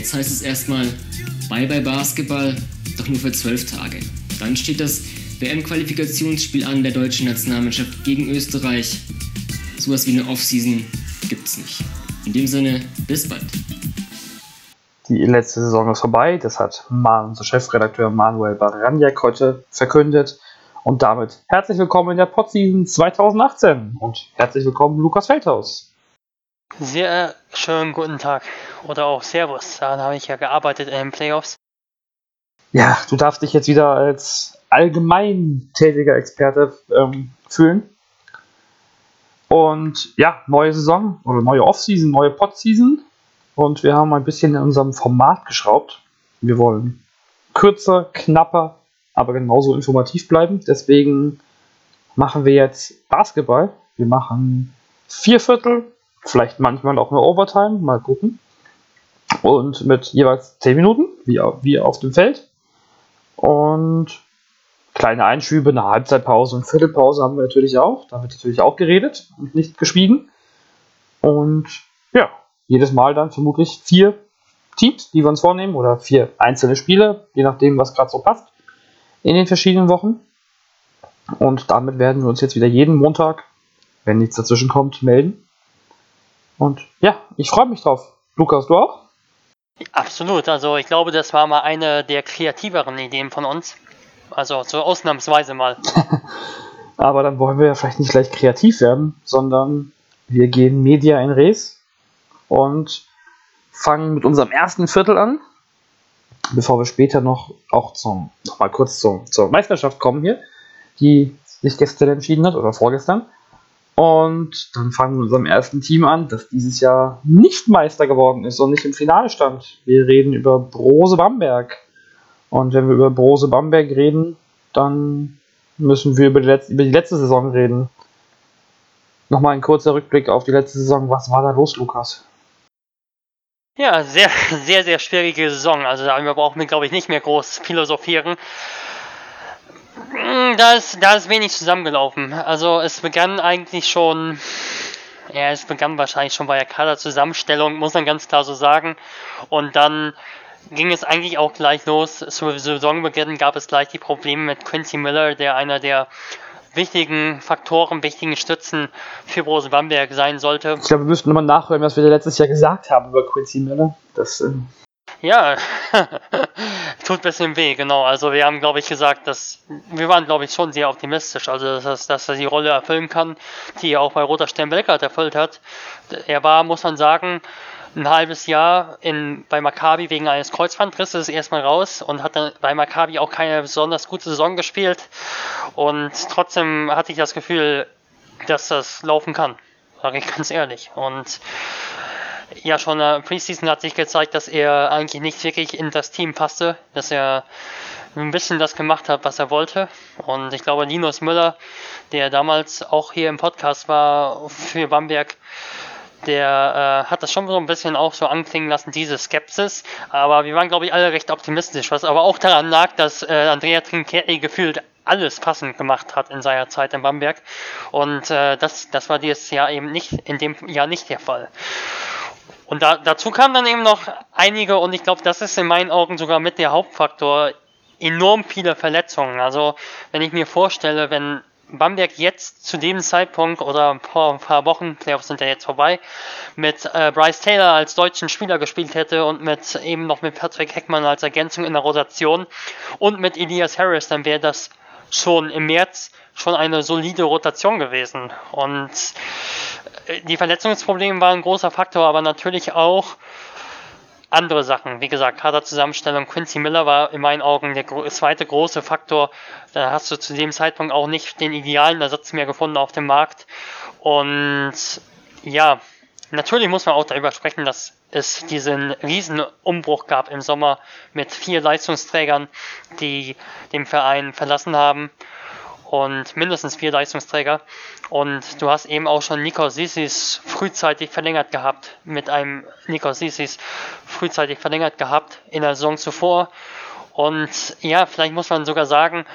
Jetzt heißt es erstmal Bye bye Basketball, doch nur für zwölf Tage. Dann steht das WM-Qualifikationsspiel an der deutschen Nationalmannschaft gegen Österreich. Sowas wie eine Offseason gibt's nicht. In dem Sinne, bis bald. Die letzte Saison ist vorbei. Das hat unser Chefredakteur Manuel Baranjak heute verkündet. Und damit herzlich willkommen in der Podseason 2018 und herzlich willkommen Lukas Feldhaus. Sehr schönen guten Tag oder auch Servus. Daran habe ich ja gearbeitet in den Playoffs. Ja, du darfst dich jetzt wieder als allgemein tätiger Experte ähm, fühlen. Und ja, neue Saison oder neue Offseason, neue Podseason. Und wir haben ein bisschen in unserem Format geschraubt. Wir wollen kürzer, knapper, aber genauso informativ bleiben. Deswegen machen wir jetzt Basketball. Wir machen vier Viertel, vielleicht manchmal auch eine Overtime, mal gucken. Und mit jeweils 10 Minuten, wie, wie auf dem Feld. Und kleine Einschübe, eine Halbzeitpause und Viertelpause haben wir natürlich auch. Da wird natürlich auch geredet und nicht geschwiegen. Und ja, jedes Mal dann vermutlich vier Teams, die wir uns vornehmen, oder vier einzelne Spiele, je nachdem, was gerade so passt, in den verschiedenen Wochen. Und damit werden wir uns jetzt wieder jeden Montag, wenn nichts dazwischen kommt, melden. Und ja, ich freue mich drauf. Lukas, du auch? Absolut. Also ich glaube, das war mal eine der kreativeren Ideen von uns. Also so ausnahmsweise mal. Aber dann wollen wir ja vielleicht nicht gleich kreativ werden, sondern wir gehen Media in Res und fangen mit unserem ersten Viertel an, bevor wir später noch auch zum, noch mal kurz zum, zur Meisterschaft kommen hier, die sich gestern entschieden hat oder vorgestern. Und dann fangen wir mit unserem ersten Team an, das dieses Jahr nicht Meister geworden ist und nicht im Finale stand. Wir reden über Brose Bamberg. Und wenn wir über Brose Bamberg reden, dann müssen wir über die, letzte, über die letzte Saison reden. Nochmal ein kurzer Rückblick auf die letzte Saison. Was war da los, Lukas? Ja, sehr, sehr, sehr schwierige Saison. Also da brauchen wir, glaube ich, nicht mehr groß philosophieren. Hm, da ist, da ist wenig zusammengelaufen. Also es begann eigentlich schon, ja, es begann wahrscheinlich schon bei der Kaderzusammenstellung, muss man ganz klar so sagen. Und dann ging es eigentlich auch gleich los. Zu Saisonbeginn gab es gleich die Probleme mit Quincy Miller, der einer der wichtigen Faktoren, wichtigen Stützen für Brose Bamberg sein sollte. Ich glaube, wir müssten nochmal nachhören, was wir letztes Jahr gesagt haben über Quincy Miller. Das, äh ja, tut ein bisschen weh, genau. Also wir haben, glaube ich, gesagt, dass wir waren, glaube ich, schon sehr optimistisch, also dass, dass er die Rolle erfüllen kann, die er auch bei Roter Stern Belgrad erfüllt hat. Er war, muss man sagen, ein halbes Jahr in, bei Maccabi wegen eines Kreuzbandrisses erstmal raus und hat dann bei Maccabi auch keine besonders gute Saison gespielt. Und trotzdem hatte ich das Gefühl, dass das laufen kann. Sage ich ganz ehrlich. Und ja, schon in der Preseason hat sich gezeigt, dass er eigentlich nicht wirklich in das Team passte, dass er ein bisschen das gemacht hat, was er wollte. Und ich glaube, Linus Müller, der damals auch hier im Podcast war für Bamberg, der äh, hat das schon so ein bisschen auch so anklingen lassen, diese Skepsis. Aber wir waren, glaube ich, alle recht optimistisch, was aber auch daran lag, dass äh, Andrea Trinchieri gefühlt alles passend gemacht hat in seiner Zeit in Bamberg. Und äh, das, das war dieses Jahr eben nicht, in dem Jahr nicht der Fall. Und da, dazu kamen dann eben noch einige, und ich glaube, das ist in meinen Augen sogar mit der Hauptfaktor, enorm viele Verletzungen. Also, wenn ich mir vorstelle, wenn Bamberg jetzt zu dem Zeitpunkt oder vor ein paar Wochen, Playoffs sind ja jetzt vorbei, mit äh, Bryce Taylor als deutschen Spieler gespielt hätte und mit eben noch mit Patrick Heckmann als Ergänzung in der Rotation und mit Elias Harris, dann wäre das schon im März schon eine solide Rotation gewesen. Und äh, die Verletzungsprobleme waren ein großer Faktor, aber natürlich auch andere Sachen. Wie gesagt, Kaderzusammenstellung. Quincy Miller war in meinen Augen der zweite große Faktor. Da hast du zu dem Zeitpunkt auch nicht den idealen Ersatz mehr gefunden auf dem Markt. Und ja, natürlich muss man auch darüber sprechen, dass es diesen riesen Umbruch gab im Sommer mit vier Leistungsträgern, die den Verein verlassen haben und mindestens vier Leistungsträger. Und du hast eben auch schon Nikos Sissis frühzeitig verlängert gehabt, mit einem Nikos Sissis frühzeitig verlängert gehabt in der Saison zuvor. Und ja, vielleicht muss man sogar sagen,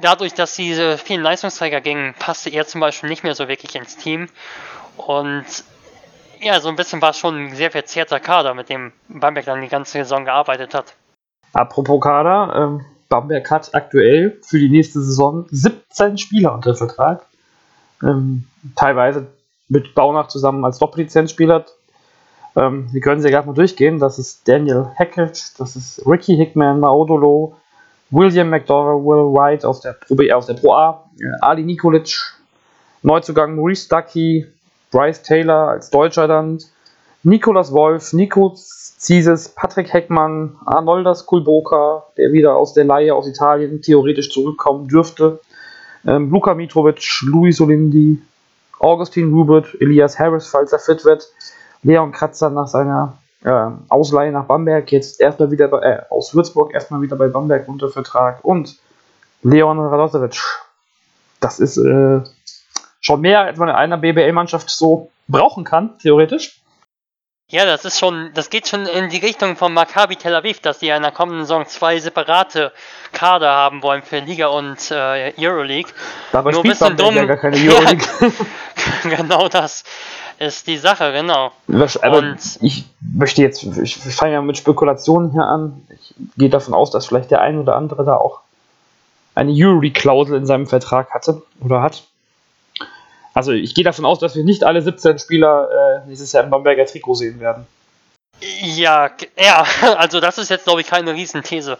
dadurch, dass diese vielen Leistungsträger gingen, passte er zum Beispiel nicht mehr so wirklich ins Team. Und ja, so ein bisschen war es schon ein sehr verzerrter Kader, mit dem Bamberg dann die ganze Saison gearbeitet hat. Apropos Kader, ähm, Bamberg hat aktuell für die nächste Saison 17 Spieler unter Vertrag. Ähm, teilweise mit Baunach zusammen als Doppellizenzspieler. Ähm, wir können sie gerade mal durchgehen. Das ist Daniel Hackett, das ist Ricky Hickman, Maodolo, William McDowell, Will White aus der Pro, B, aus der Pro A, äh, Ali Nikolic, Neuzugang Maurice Ducky, Bryce Taylor als Deutscher dann, Nikolas Wolf, Nico Zieses, Patrick Heckmann, Arnoldas Kulboka, der wieder aus der Laie aus Italien theoretisch zurückkommen dürfte, ähm, Luka Mitrovic, Luis Olindi, Augustin Rubert, Elias Harris, falls er fit wird, Leon Kratzer nach seiner äh, Ausleihe nach Bamberg, jetzt erstmal wieder bei, äh, aus Würzburg erstmal wieder bei Bamberg unter Vertrag und Leon Radosevic. Das ist äh, schon mehr, als man in einer BBL-Mannschaft so brauchen kann, theoretisch. Ja, das ist schon, das geht schon in die Richtung von Maccabi Tel Aviv, dass die in der kommenden Saison zwei separate Kader haben wollen für Liga und äh, Euroleague. Dabei Nur ein bisschen dumm. ja gar keine Euroleague. genau das ist die Sache, genau. Aber Und- ich möchte jetzt, ich fange ja mit Spekulationen hier an. Ich gehe davon aus, dass vielleicht der ein oder andere da auch eine Euroleague-Klausel in seinem Vertrag hatte oder hat. Also ich gehe davon aus, dass wir nicht alle 17 Spieler äh, nächstes Jahr im Bamberger Trikot sehen werden. Ja, ja, also das ist jetzt glaube ich keine Riesenthese.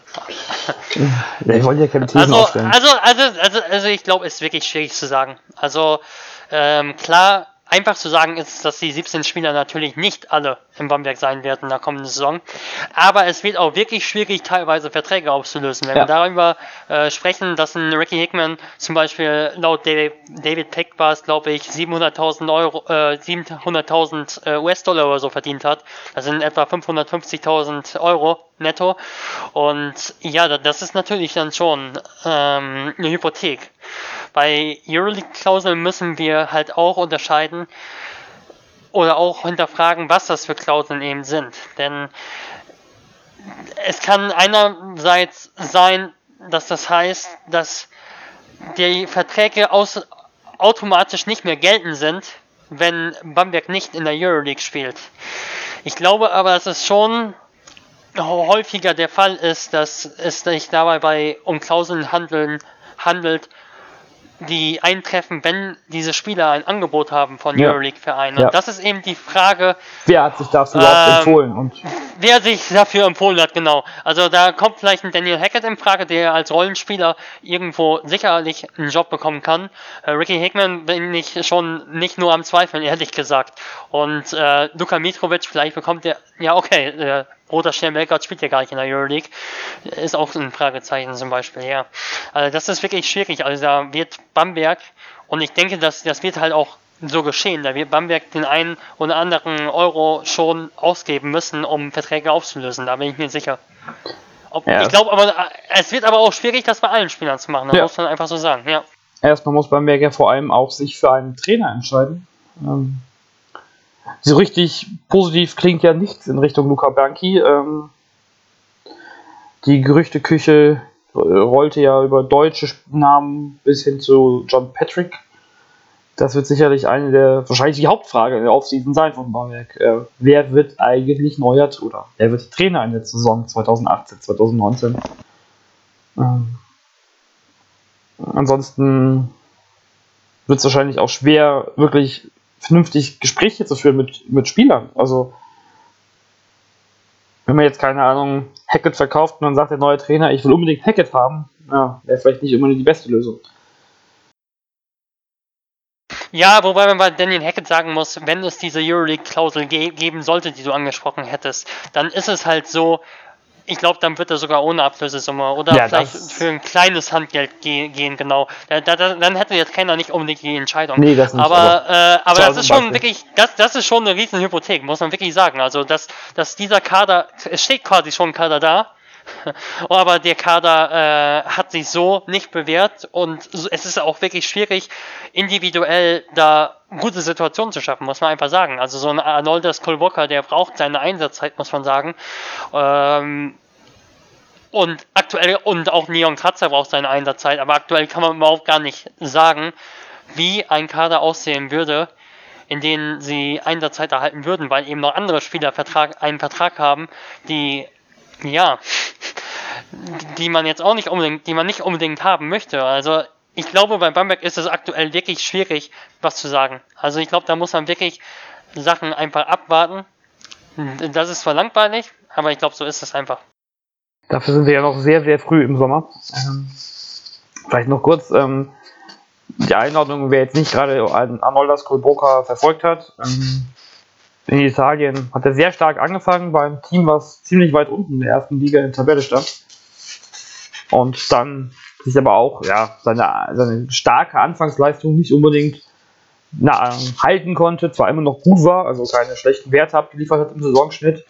Wir wollen ja keine Thesen Also, aufstellen. also, also, also, also ich glaube, es ist wirklich schwierig zu sagen. Also, ähm, klar, einfach zu sagen ist, dass die 17 Spieler natürlich nicht alle im Bamberg sein werden in der kommenden Saison. Aber es wird auch wirklich schwierig, teilweise Verträge aufzulösen. Wenn Ja. wir darüber äh, sprechen, dass ein Ricky Hickman zum Beispiel laut David, David Peck war es, glaube ich, 700.000 Euro, äh, 700.000 äh, US-Dollar oder so verdient hat. Das sind etwa 550.000 Euro netto. Und ja, da- das ist natürlich dann schon ähm, eine Hypothek. Bei Euroleague-Klauseln müssen wir halt auch unterscheiden oder auch hinterfragen, was das für Klauseln eben sind. Denn es kann einerseits sein, dass das heißt, dass die Verträge aus, automatisch nicht mehr geltend sind, wenn Bamberg nicht in der Euroleague spielt. Ich glaube aber, dass es schon häufiger der Fall ist, dass es sich dabei bei um Klauseln handeln, handelt, die eintreffen, wenn diese Spieler ein Angebot haben von Ja. Euroleague-Vereinen. Ja. Und das ist eben die Frage, Wer hat sich dafür überhaupt Ähm, empfohlen? Und wer sich dafür empfohlen hat, genau. Also da kommt vielleicht ein Daniel Hackett in Frage, der als Rollenspieler irgendwo sicherlich einen Job bekommen kann. Äh, Ricky Hickman bin ich schon nicht nur am Zweifeln, ehrlich gesagt. Und äh, Luka Mitrovic, vielleicht bekommt er, ja okay, äh, Roter Stern Belgrad spielt ja gar nicht in der Euroleague. Ist auch ein Fragezeichen zum Beispiel, ja. Also das ist wirklich schwierig. Also da wird Bamberg, und ich denke, dass das wird halt auch so geschehen. Da wird Bamberg den einen oder anderen Euro schon ausgeben müssen, um Verträge aufzulösen. Da bin ich mir sicher. Ob, Ja. Ich glaube aber, äh, es wird aber auch schwierig, das bei allen Spielern zu machen. Das Ja. muss man einfach so sagen, ja. erstmal muss Bamberg ja vor allem auch sich für einen Trainer entscheiden. Ähm, so richtig positiv klingt ja nichts in Richtung Luca Bianchi. Ähm, die Gerüchteküche äh, rollte ja über deutsche Namen bis hin zu John Patrick. Das wird sicherlich eine der, wahrscheinlich die Hauptfrage der Offseason sein von Bamberg. Äh, wer wird eigentlich neuer oder wer wird Trainer in der Saison 2018, 2019? Ähm, ansonsten wird es wahrscheinlich auch schwer, wirklich vernünftig Gespräche zu führen mit, mit Spielern. Also, wenn man jetzt, keine Ahnung, Hackett verkauft und dann sagt der neue Trainer, ich will unbedingt Hackett haben, ja, wäre vielleicht nicht unbedingt die beste Lösung. Ja, wobei man bei Daniel Hackett sagen muss, wenn es diese Euroleague-Klausel ge geben sollte, die du angesprochen hättest, dann ist es halt so, ich glaube, dann wird er sogar ohne Ablösesumme oder Ja, vielleicht für ein kleines Handgeld ge gehen, genau. Da, da, da, dann hätte jetzt keiner nicht unbedingt die Entscheidung. Nee, das nicht, aber, aber- äh, aber das ist schon wirklich, das, das ist schon eine riesen Hypothek, muss man wirklich sagen. Also, dass, dass dieser Kader, es steht quasi schon ein Kader da, aber der Kader äh, hat sich so nicht bewährt und es ist auch wirklich schwierig, individuell da gute Situationen zu schaffen, muss man einfach sagen. Also so ein Arnoldas Kolboka, der braucht seine Einsatzzeit, muss man sagen. Ähm, und aktuell, und auch Neon Kratzer braucht seine Einsatzzeit, aber aktuell kann man überhaupt gar nicht sagen, wie ein Kader aussehen würde, in denen sie Einsatzzeit erhalten würden, weil eben noch andere Spieler Vertrag, einen Vertrag haben, die ja, die man jetzt auch nicht unbedingt, die man nicht unbedingt haben möchte. Also ich glaube, bei Bamberg ist es aktuell wirklich schwierig, was zu sagen. Also ich glaube, da muss man wirklich Sachen einfach abwarten. Das ist zwar langweilig, aber ich glaube, so ist es einfach. Dafür sind wir ja noch sehr, sehr früh im Sommer. Ähm, vielleicht noch kurz ähm, die Einordnung, wer jetzt nicht gerade Arnoldas Kolboka verfolgt hat. Ähm, in Italien hat er sehr stark angefangen beim Team, was ziemlich weit unten in der ersten Liga in der Tabelle stand. Und dann sich aber auch ja, seine, seine starke Anfangsleistung nicht unbedingt na, halten konnte, zwar immer noch gut war, also keine schlechten Werte abgeliefert hat im Saisonschnitt.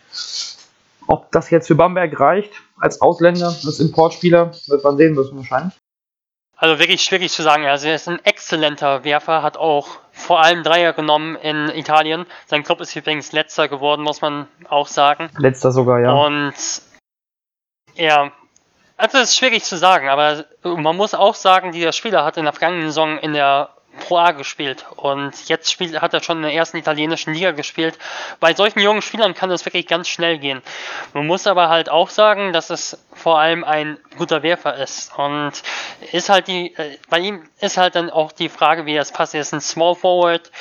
Ob das jetzt für Bamberg reicht, als Ausländer, als Importspieler, wird man sehen müssen wahrscheinlich. Also wirklich schwierig zu sagen. Also er ist ein exzellenter Werfer, hat auch vor allem Dreier genommen in Italien. Sein Club ist übrigens letzter geworden, muss man auch sagen. Letzter sogar, ja. Und er, also es ist schwierig zu sagen, aber man muss auch sagen, dieser Spieler hat in der vergangenen Saison in der Pro A gespielt und jetzt spielt, hat er schon in der ersten italienischen Liga gespielt. Bei solchen jungen Spielern kann das wirklich ganz schnell gehen. Man muss aber halt auch sagen, dass es vor allem ein guter Werfer ist und ist halt die, äh, bei ihm ist halt dann auch die Frage, wie er es passt. Er ist ein Small Forward,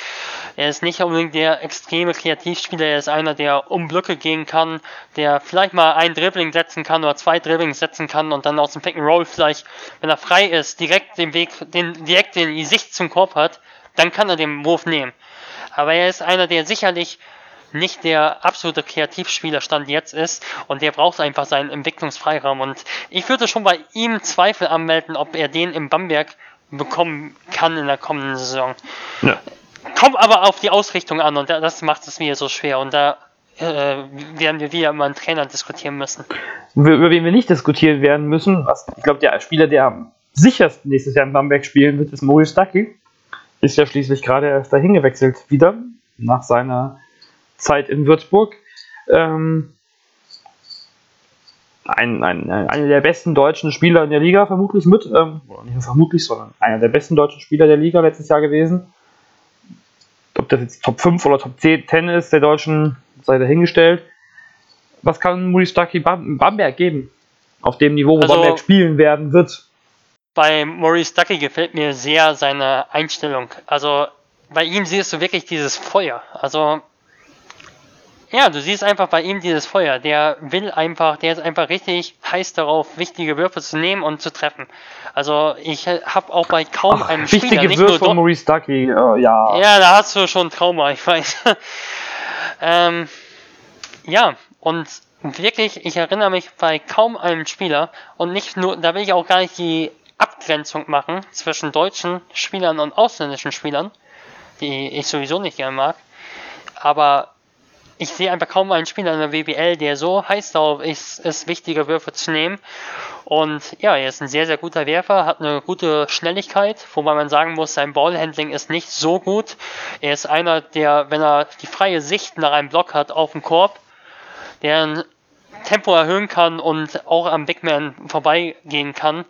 er ist nicht unbedingt der extreme Kreativspieler, er ist einer, der um Blöcke gehen kann, der vielleicht mal ein Dribbling setzen kann oder zwei Dribblings setzen kann und dann aus dem Pick and Roll vielleicht, wenn er frei ist, direkt den Weg, den, direkt in die Sicht zum Korb hat, dann kann er den Wurf nehmen. Aber er ist einer, der sicherlich nicht der absolute Kreativspielerstand jetzt ist und der braucht einfach seinen Entwicklungsfreiraum und ich würde schon bei ihm Zweifel anmelden, ob er den im Bamberg bekommen kann in der kommenden Saison. Ja. Kommt aber auf die Ausrichtung an und das macht es mir so schwer und da äh, werden wir wieder über einen Trainer diskutieren müssen. Über wen wir nicht diskutieren werden müssen, was, ich glaube, der Spieler, der am sichersten nächstes Jahr in Bamberg spielen wird, ist Maurice Ducky. Ist ja schließlich gerade erst dahin gewechselt wieder, nach seiner Zeit in Würzburg. Ähm, ein, ein, einer der besten deutschen Spieler in der Liga vermutlich mit, ähm, oder nicht nur vermutlich, sondern einer der besten deutschen Spieler der Liga letztes Jahr gewesen. Ob das jetzt Top 5 oder Top 10, 10 ist der Deutschen, sei dahingestellt. Was kann Stucky Bamberg geben? Auf dem Niveau, wo also, Bamberg spielen werden wird. Bei Maurice Ducky gefällt mir sehr seine Einstellung. Also bei ihm siehst du wirklich dieses Feuer. Also ja, du siehst einfach bei ihm dieses Feuer. Der will einfach, der ist einfach richtig heiß darauf, wichtige Würfe zu nehmen und zu treffen. Also ich habe auch bei kaum Ach, einem Spieler... Wichtige Würfe von Maurice Ducky, uh, ja. Ja, da hast du schon Trauma, ich weiß. ähm, ja, und wirklich, ich erinnere mich bei kaum einem Spieler und nicht nur, da will ich auch gar nicht die Abgrenzung machen zwischen deutschen Spielern und ausländischen Spielern, die ich sowieso nicht gerne mag. Aber ich sehe einfach kaum einen Spieler in der WBL, der so heiß darauf ist, es wichtige Würfe zu nehmen. Und ja, er ist ein sehr, sehr guter Werfer, hat eine gute Schnelligkeit, wobei man sagen muss, sein Ballhandling ist nicht so gut. Er ist einer, der, wenn er die freie Sicht nach einem Block hat auf dem Korb, der ein Tempo erhöhen kann und auch am Big Man vorbeigehen kann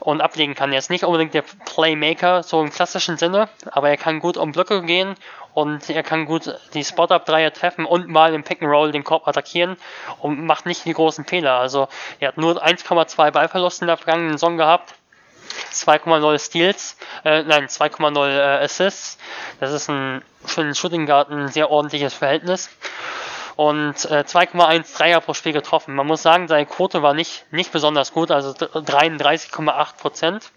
und ablegen kann. Er ist nicht unbedingt der Playmaker, so im klassischen Sinne, aber er kann gut um Blöcke gehen und er kann gut die Spot-Up-Dreier treffen und mal im Pick-and-Roll den Korb attackieren und macht nicht die großen Fehler. Also er hat nur 1,2 Ballverluste in der vergangenen Saison gehabt. 2,0 Steals, äh, nein, 2,0 äh, Assists. Das ist ein, für den Shooting Guard ein sehr ordentliches Verhältnis. Und äh, 2,1 Dreier pro Spiel getroffen. Man muss sagen, seine Quote war nicht, nicht besonders gut, also 33,8 Prozent.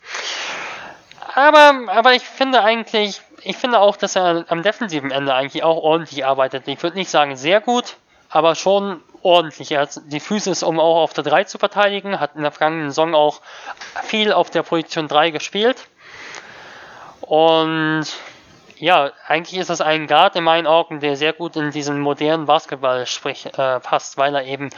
Aber, aber ich finde eigentlich, ich finde auch, dass er am defensiven Ende eigentlich auch ordentlich arbeitet. Ich würde nicht sagen sehr gut, aber schon ordentlich. Er hat die Füße, um auch auf der 3 zu verteidigen, hat in der vergangenen Saison auch viel auf der Position 3 gespielt. Und ja, eigentlich ist das ein Guard in meinen Augen, der sehr gut in diesen modernen Basketball sprich, äh, passt, weil er eben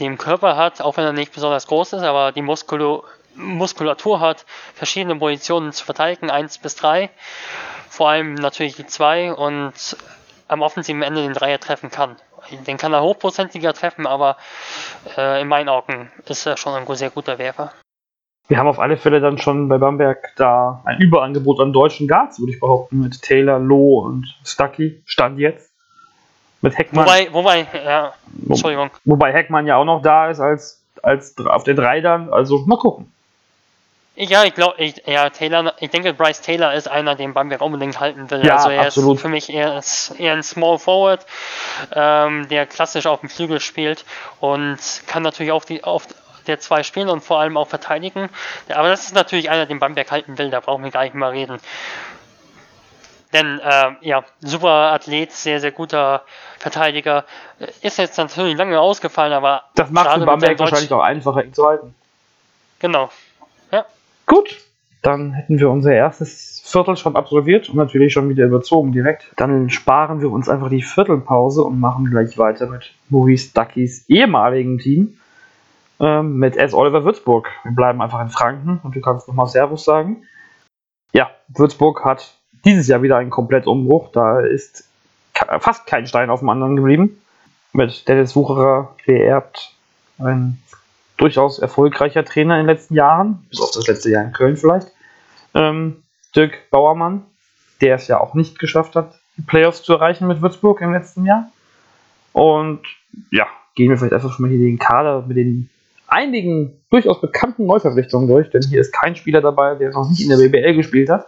den Körper hat, auch wenn er nicht besonders groß ist, aber die Muskulatur Muskulatur hat, verschiedene Positionen zu verteidigen, 1 bis 3. Vor allem natürlich die 2 und am offensiven Ende den Dreier treffen kann. Den kann er hochprozentiger treffen, aber äh, in meinen Augen ist er schon ein sehr guter Werfer. Wir haben auf alle Fälle dann schon bei Bamberg da ein Überangebot an deutschen Guards, würde ich behaupten, mit Taylor, Loh und Stucky. Stand jetzt. Mit Heckmann. Wobei, wobei, ja, Entschuldigung. Wobei Heckmann ja auch noch da ist als, als auf der 3 dann. Also mal gucken. Ja, ich glaube, ich, ja, Taylor, ich denke, Bryce Taylor ist einer, den Bamberg unbedingt halten will. Ja, also er absolut. ist für mich eher, eher ein Small Forward, ähm, der klassisch auf dem Flügel spielt und kann natürlich auf, die, auf der zwei spielen und vor allem auch verteidigen. Aber das ist natürlich einer, den Bamberg halten will, da brauchen wir gar nicht mal reden. Denn, äh, ja, super Athlet, sehr, sehr guter Verteidiger. Ist jetzt natürlich lange ausgefallen, aber. Das macht mit Bamberg Deutsch- wahrscheinlich auch einfacher, ihn zu halten. Genau. Ja. Gut, dann hätten wir unser erstes Viertel schon absolviert und natürlich schon wieder überzogen direkt. Dann sparen wir uns einfach die Viertelpause und machen gleich weiter mit Maurice Duckys ehemaligen Team ähm, mit S. Oliver Würzburg. Wir bleiben einfach in Franken und du kannst nochmal Servus sagen. Ja, Würzburg hat dieses Jahr wieder einen Komplettumbruch. Da ist fast kein Stein auf dem anderen geblieben. Mit Dennis Wucherer geerbt. Ein durchaus erfolgreicher Trainer in den letzten Jahren, bis auf das letzte Jahr in Köln vielleicht. Ähm, Dirk Bauermann, der es ja auch nicht geschafft hat, die Playoffs zu erreichen mit Würzburg im letzten Jahr. Und ja, gehen wir vielleicht einfach schon mal hier den Kader mit den einigen durchaus bekannten Neuverpflichtungen durch, denn hier ist kein Spieler dabei, der noch nicht in der BBL gespielt hat.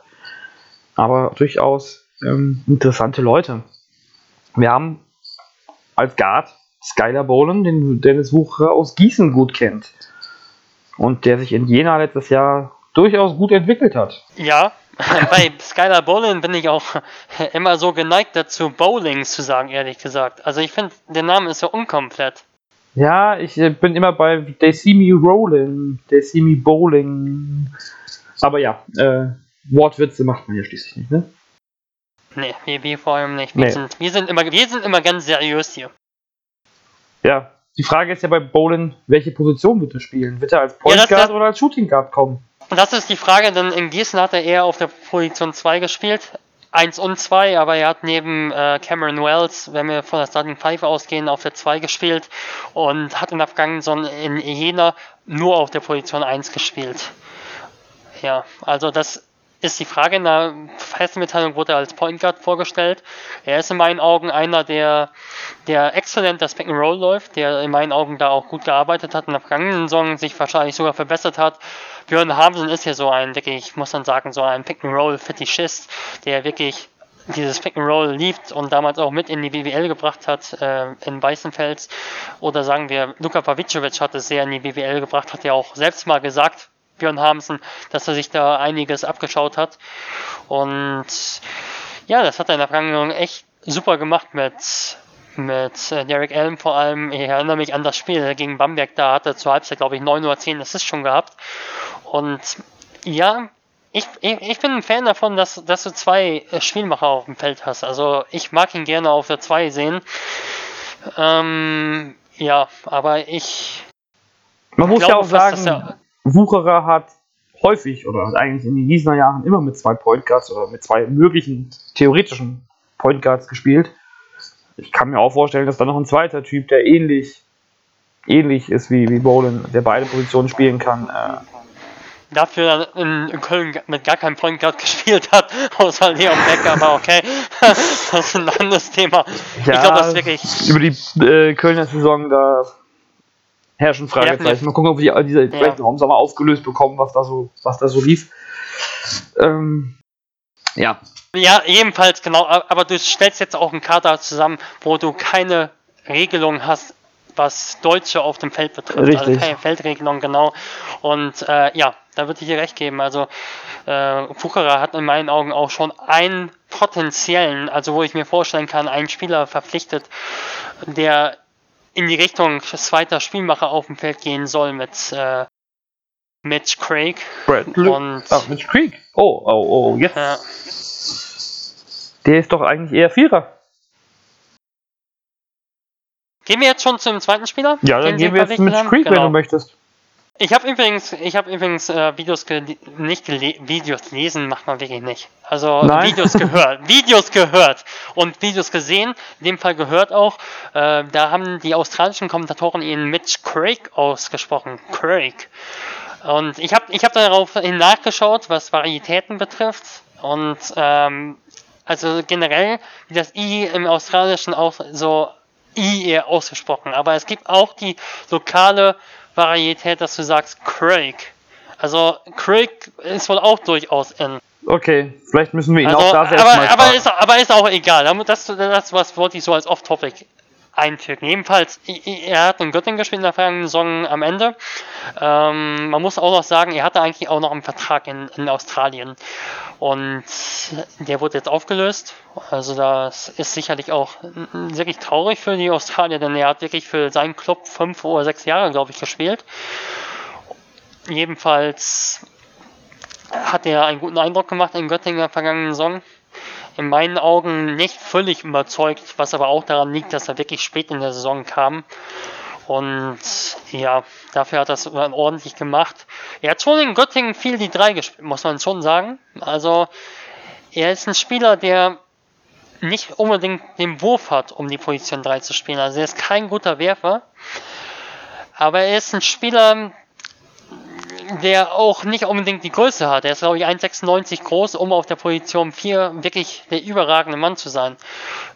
Aber durchaus ähm, interessante Leute. Wir haben als Guard Skylar Boland, den Dennis Wucherer aus Gießen gut kennt. Und der sich in Jena letztes Jahr durchaus gut entwickelt hat. Ja, bei Skylar Bowling bin ich auch immer so geneigt dazu, Bowling zu sagen, ehrlich gesagt. Also ich finde, der Name ist so unkomplett. Ja, ich äh, bin immer bei They See Me Rolling, They See Me Bowling. Aber ja, äh, Wortwitze macht man ja schließlich nicht, ne? Nee, wir, wir vor allem nicht. Wir, Nee. sind, wir, sind immer, wir sind immer ganz seriös hier. Ja, die Frage ist ja bei Bowling, welche Position wird er spielen? Wird er als Point Ja, Guard oder als Shooting Guard kommen? Das ist die Frage, denn in Gießen hat er eher auf der Position 2 gespielt. 1 und 2, aber er hat neben äh, Cameron Wells, wenn wir von der Starting 5 ausgehen, auf der 2 gespielt und hat in der vergangenen Saison in Jena nur auf der Position 1 gespielt. Ja, also das ist die Frage. In der Pressemitteilung wurde er als Point Guard vorgestellt. Er ist in meinen Augen einer, der, der exzellent das Pick and Roll läuft, der in meinen Augen da auch gut gearbeitet hat, in der vergangenen Saison sich wahrscheinlich sogar verbessert hat. Björn Hamsen ist ja so ein, wirklich, ich muss dann sagen, so ein Pick and Roll Fetischist, der wirklich dieses Pick and Roll liebt und damals auch mit in die BWL gebracht hat äh, in Weißenfels. Oder sagen wir, Luka Pavicevic hat es sehr in die BWL gebracht, hat ja auch selbst mal gesagt, Björn Hamsen, dass er sich da einiges abgeschaut hat. Und ja, das hat er in der Vergangenheit echt super gemacht mit, mit äh, Derek Allen vor allem. Ich erinnere mich an das Spiel gegen Bamberg, da hat er zur Halbzeit, glaube ich, 9 oder 10 Assists schon gehabt. Und ja, ich, ich, ich bin ein Fan davon, dass, dass du zwei äh, Spielmacher auf dem Feld hast. Also ich mag ihn gerne auf der 2 sehen. Ähm, ja, aber ich Man muss ja glaube auch sagen, Wucherer hat häufig oder hat eigentlich in den Gießener Jahren immer mit zwei Point Guards oder mit zwei möglichen theoretischen Point Guards gespielt. Ich kann mir auch vorstellen, dass da noch ein zweiter Typ, der ähnlich, ähnlich ist wie, wie Bolin, der beide Positionen spielen kann. Äh, dafür in, in Köln mit gar keinem Point Guard gespielt hat, außer Leon Becker, aber okay, das ist ein anderes Thema. ich glaube, das ist wirklich, über die äh, Kölner Saison, da herrschen Fragezeichen. Mal gucken, ob wir die, diese vielleicht noch im Sommer aufgelöst bekommen, was da so, was da so lief. Ähm, ja, ja, ebenfalls genau, aber du stellst jetzt auch einen Kader zusammen, wo du keine Regelung hast, was Deutsche auf dem Feld betrifft. Also Richtig. keine Feldregelung, genau. Und äh, ja, da würde ich dir recht geben. Also äh, Fucherer hat in meinen Augen auch schon einen potenziellen, also wo ich mir vorstellen kann, einen Spieler verpflichtet, der in die Richtung zweiter Spielmacher auf dem Feld gehen soll mit äh, Mitch Craig. Brad Und Ach, Mitch Creek. Oh, oh, oh, jetzt. ja, Der ist doch eigentlich eher Vierer. gehen wir jetzt schon zum zweiten Spieler? Ja, dann gehen wir jetzt mit? Creek, wenn Genau. du möchtest. Ich habe übrigens, ich habe übrigens äh, Videos nicht gele Videos lesen macht man wirklich nicht. Also Nein. Videos gehört, Videos gehört und Videos gesehen. In dem Fall gehört auch. Äh, da haben die australischen Kommentatoren ihn Mitch Craig ausgesprochen. Craig. Und ich habe ich hab daraufhin nachgeschaut, was Varietäten betrifft. Und ähm, also generell wie das I im Australischen auch so I eher ausgesprochen. Aber es gibt auch die lokale Varietät, dass du sagst Craig. Also Craig ist wohl auch durchaus N. Okay, vielleicht müssen wir ihn Also, auch da selbst aber, mal aber, ist, aber ist auch egal. Das, das was wollte ich so als Off-Topic einfügen. Jedenfalls, er hat in Göttingen gespielt in der vergangenen Saison am Ende. Ähm, man muss auch noch sagen, er hatte eigentlich auch noch einen Vertrag in, in Australien. Und der wurde jetzt aufgelöst. Also das ist sicherlich auch wirklich traurig für die Australier, denn er hat wirklich für seinen Club fünf oder sechs Jahre, glaube ich, gespielt. Jedenfalls hat er einen guten Eindruck gemacht in Göttingen in der vergangenen Saison. In meinen Augen nicht völlig überzeugt, was aber auch daran liegt, dass er wirklich spät in der Saison kam. Und ja, dafür hat er es ordentlich gemacht. Er hat schon in Göttingen viel die 3 gespielt, muss man schon sagen. Also, er ist ein Spieler, der nicht unbedingt den Wurf hat, um die Position 3 zu spielen. Also, er ist kein guter Werfer. Aber er ist ein Spieler, der auch nicht unbedingt die Größe hat. Er ist, glaube ich, 1,96 groß, um auf der Position 4 wirklich der überragende Mann zu sein.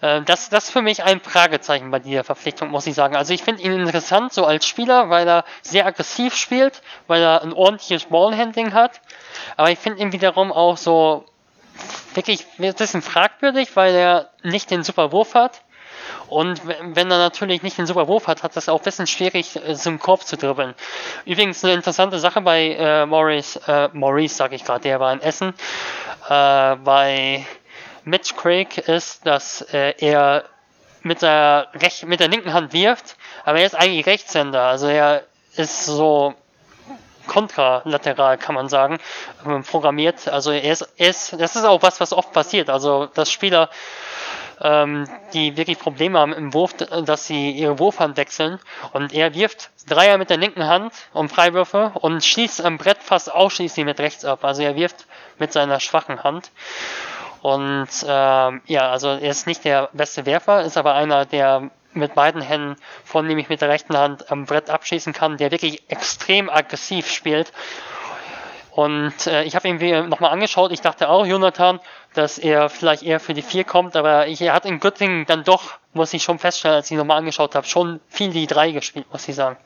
Äh, das, das ist für mich ein Fragezeichen bei dieser Verpflichtung, muss ich sagen. Also ich finde ihn interessant so als Spieler, weil er sehr aggressiv spielt, weil er ein ordentliches Ballhandling hat. Aber ich finde ihn wiederum auch so wirklich ein bisschen fragwürdig, weil er nicht den super Wurf hat. Und wenn er natürlich nicht den super Wurf hat, hat das auch ein bisschen schwierig, äh, zum Korb zu dribbeln. Übrigens eine interessante Sache bei äh, Maurice, äh, Maurice sage ich gerade, der war in Essen, äh, bei Mitch Craig ist, dass äh, er mit der, rech mit der linken Hand wirft, aber er ist eigentlich Rechtshänder, also er ist so kontralateral, kann man sagen, ähm, programmiert. Also er ist, er ist, das ist auch was, was oft passiert. Also dass Spieler, ähm, die wirklich Probleme haben im Wurf, dass sie ihre Wurfhand wechseln und er wirft Dreier mit der linken Hand um Freiwürfe und schließt am Brett fast ausschließlich mit rechts ab. Also er wirft mit seiner schwachen Hand. Und ähm, ja, also er ist nicht der beste Werfer, ist aber einer, der mit beiden Händen, vornehmlich mit der rechten Hand, am Brett abschießen kann, der wirklich extrem aggressiv spielt. Und äh, ich habe ihn nochmal angeschaut. Ich dachte auch, Jonathan, dass er vielleicht eher für die 4 kommt, aber ich, er hat in Göttingen dann doch, muss ich schon feststellen, als ich ihn nochmal angeschaut habe, schon viel die 3 gespielt, muss ich sagen.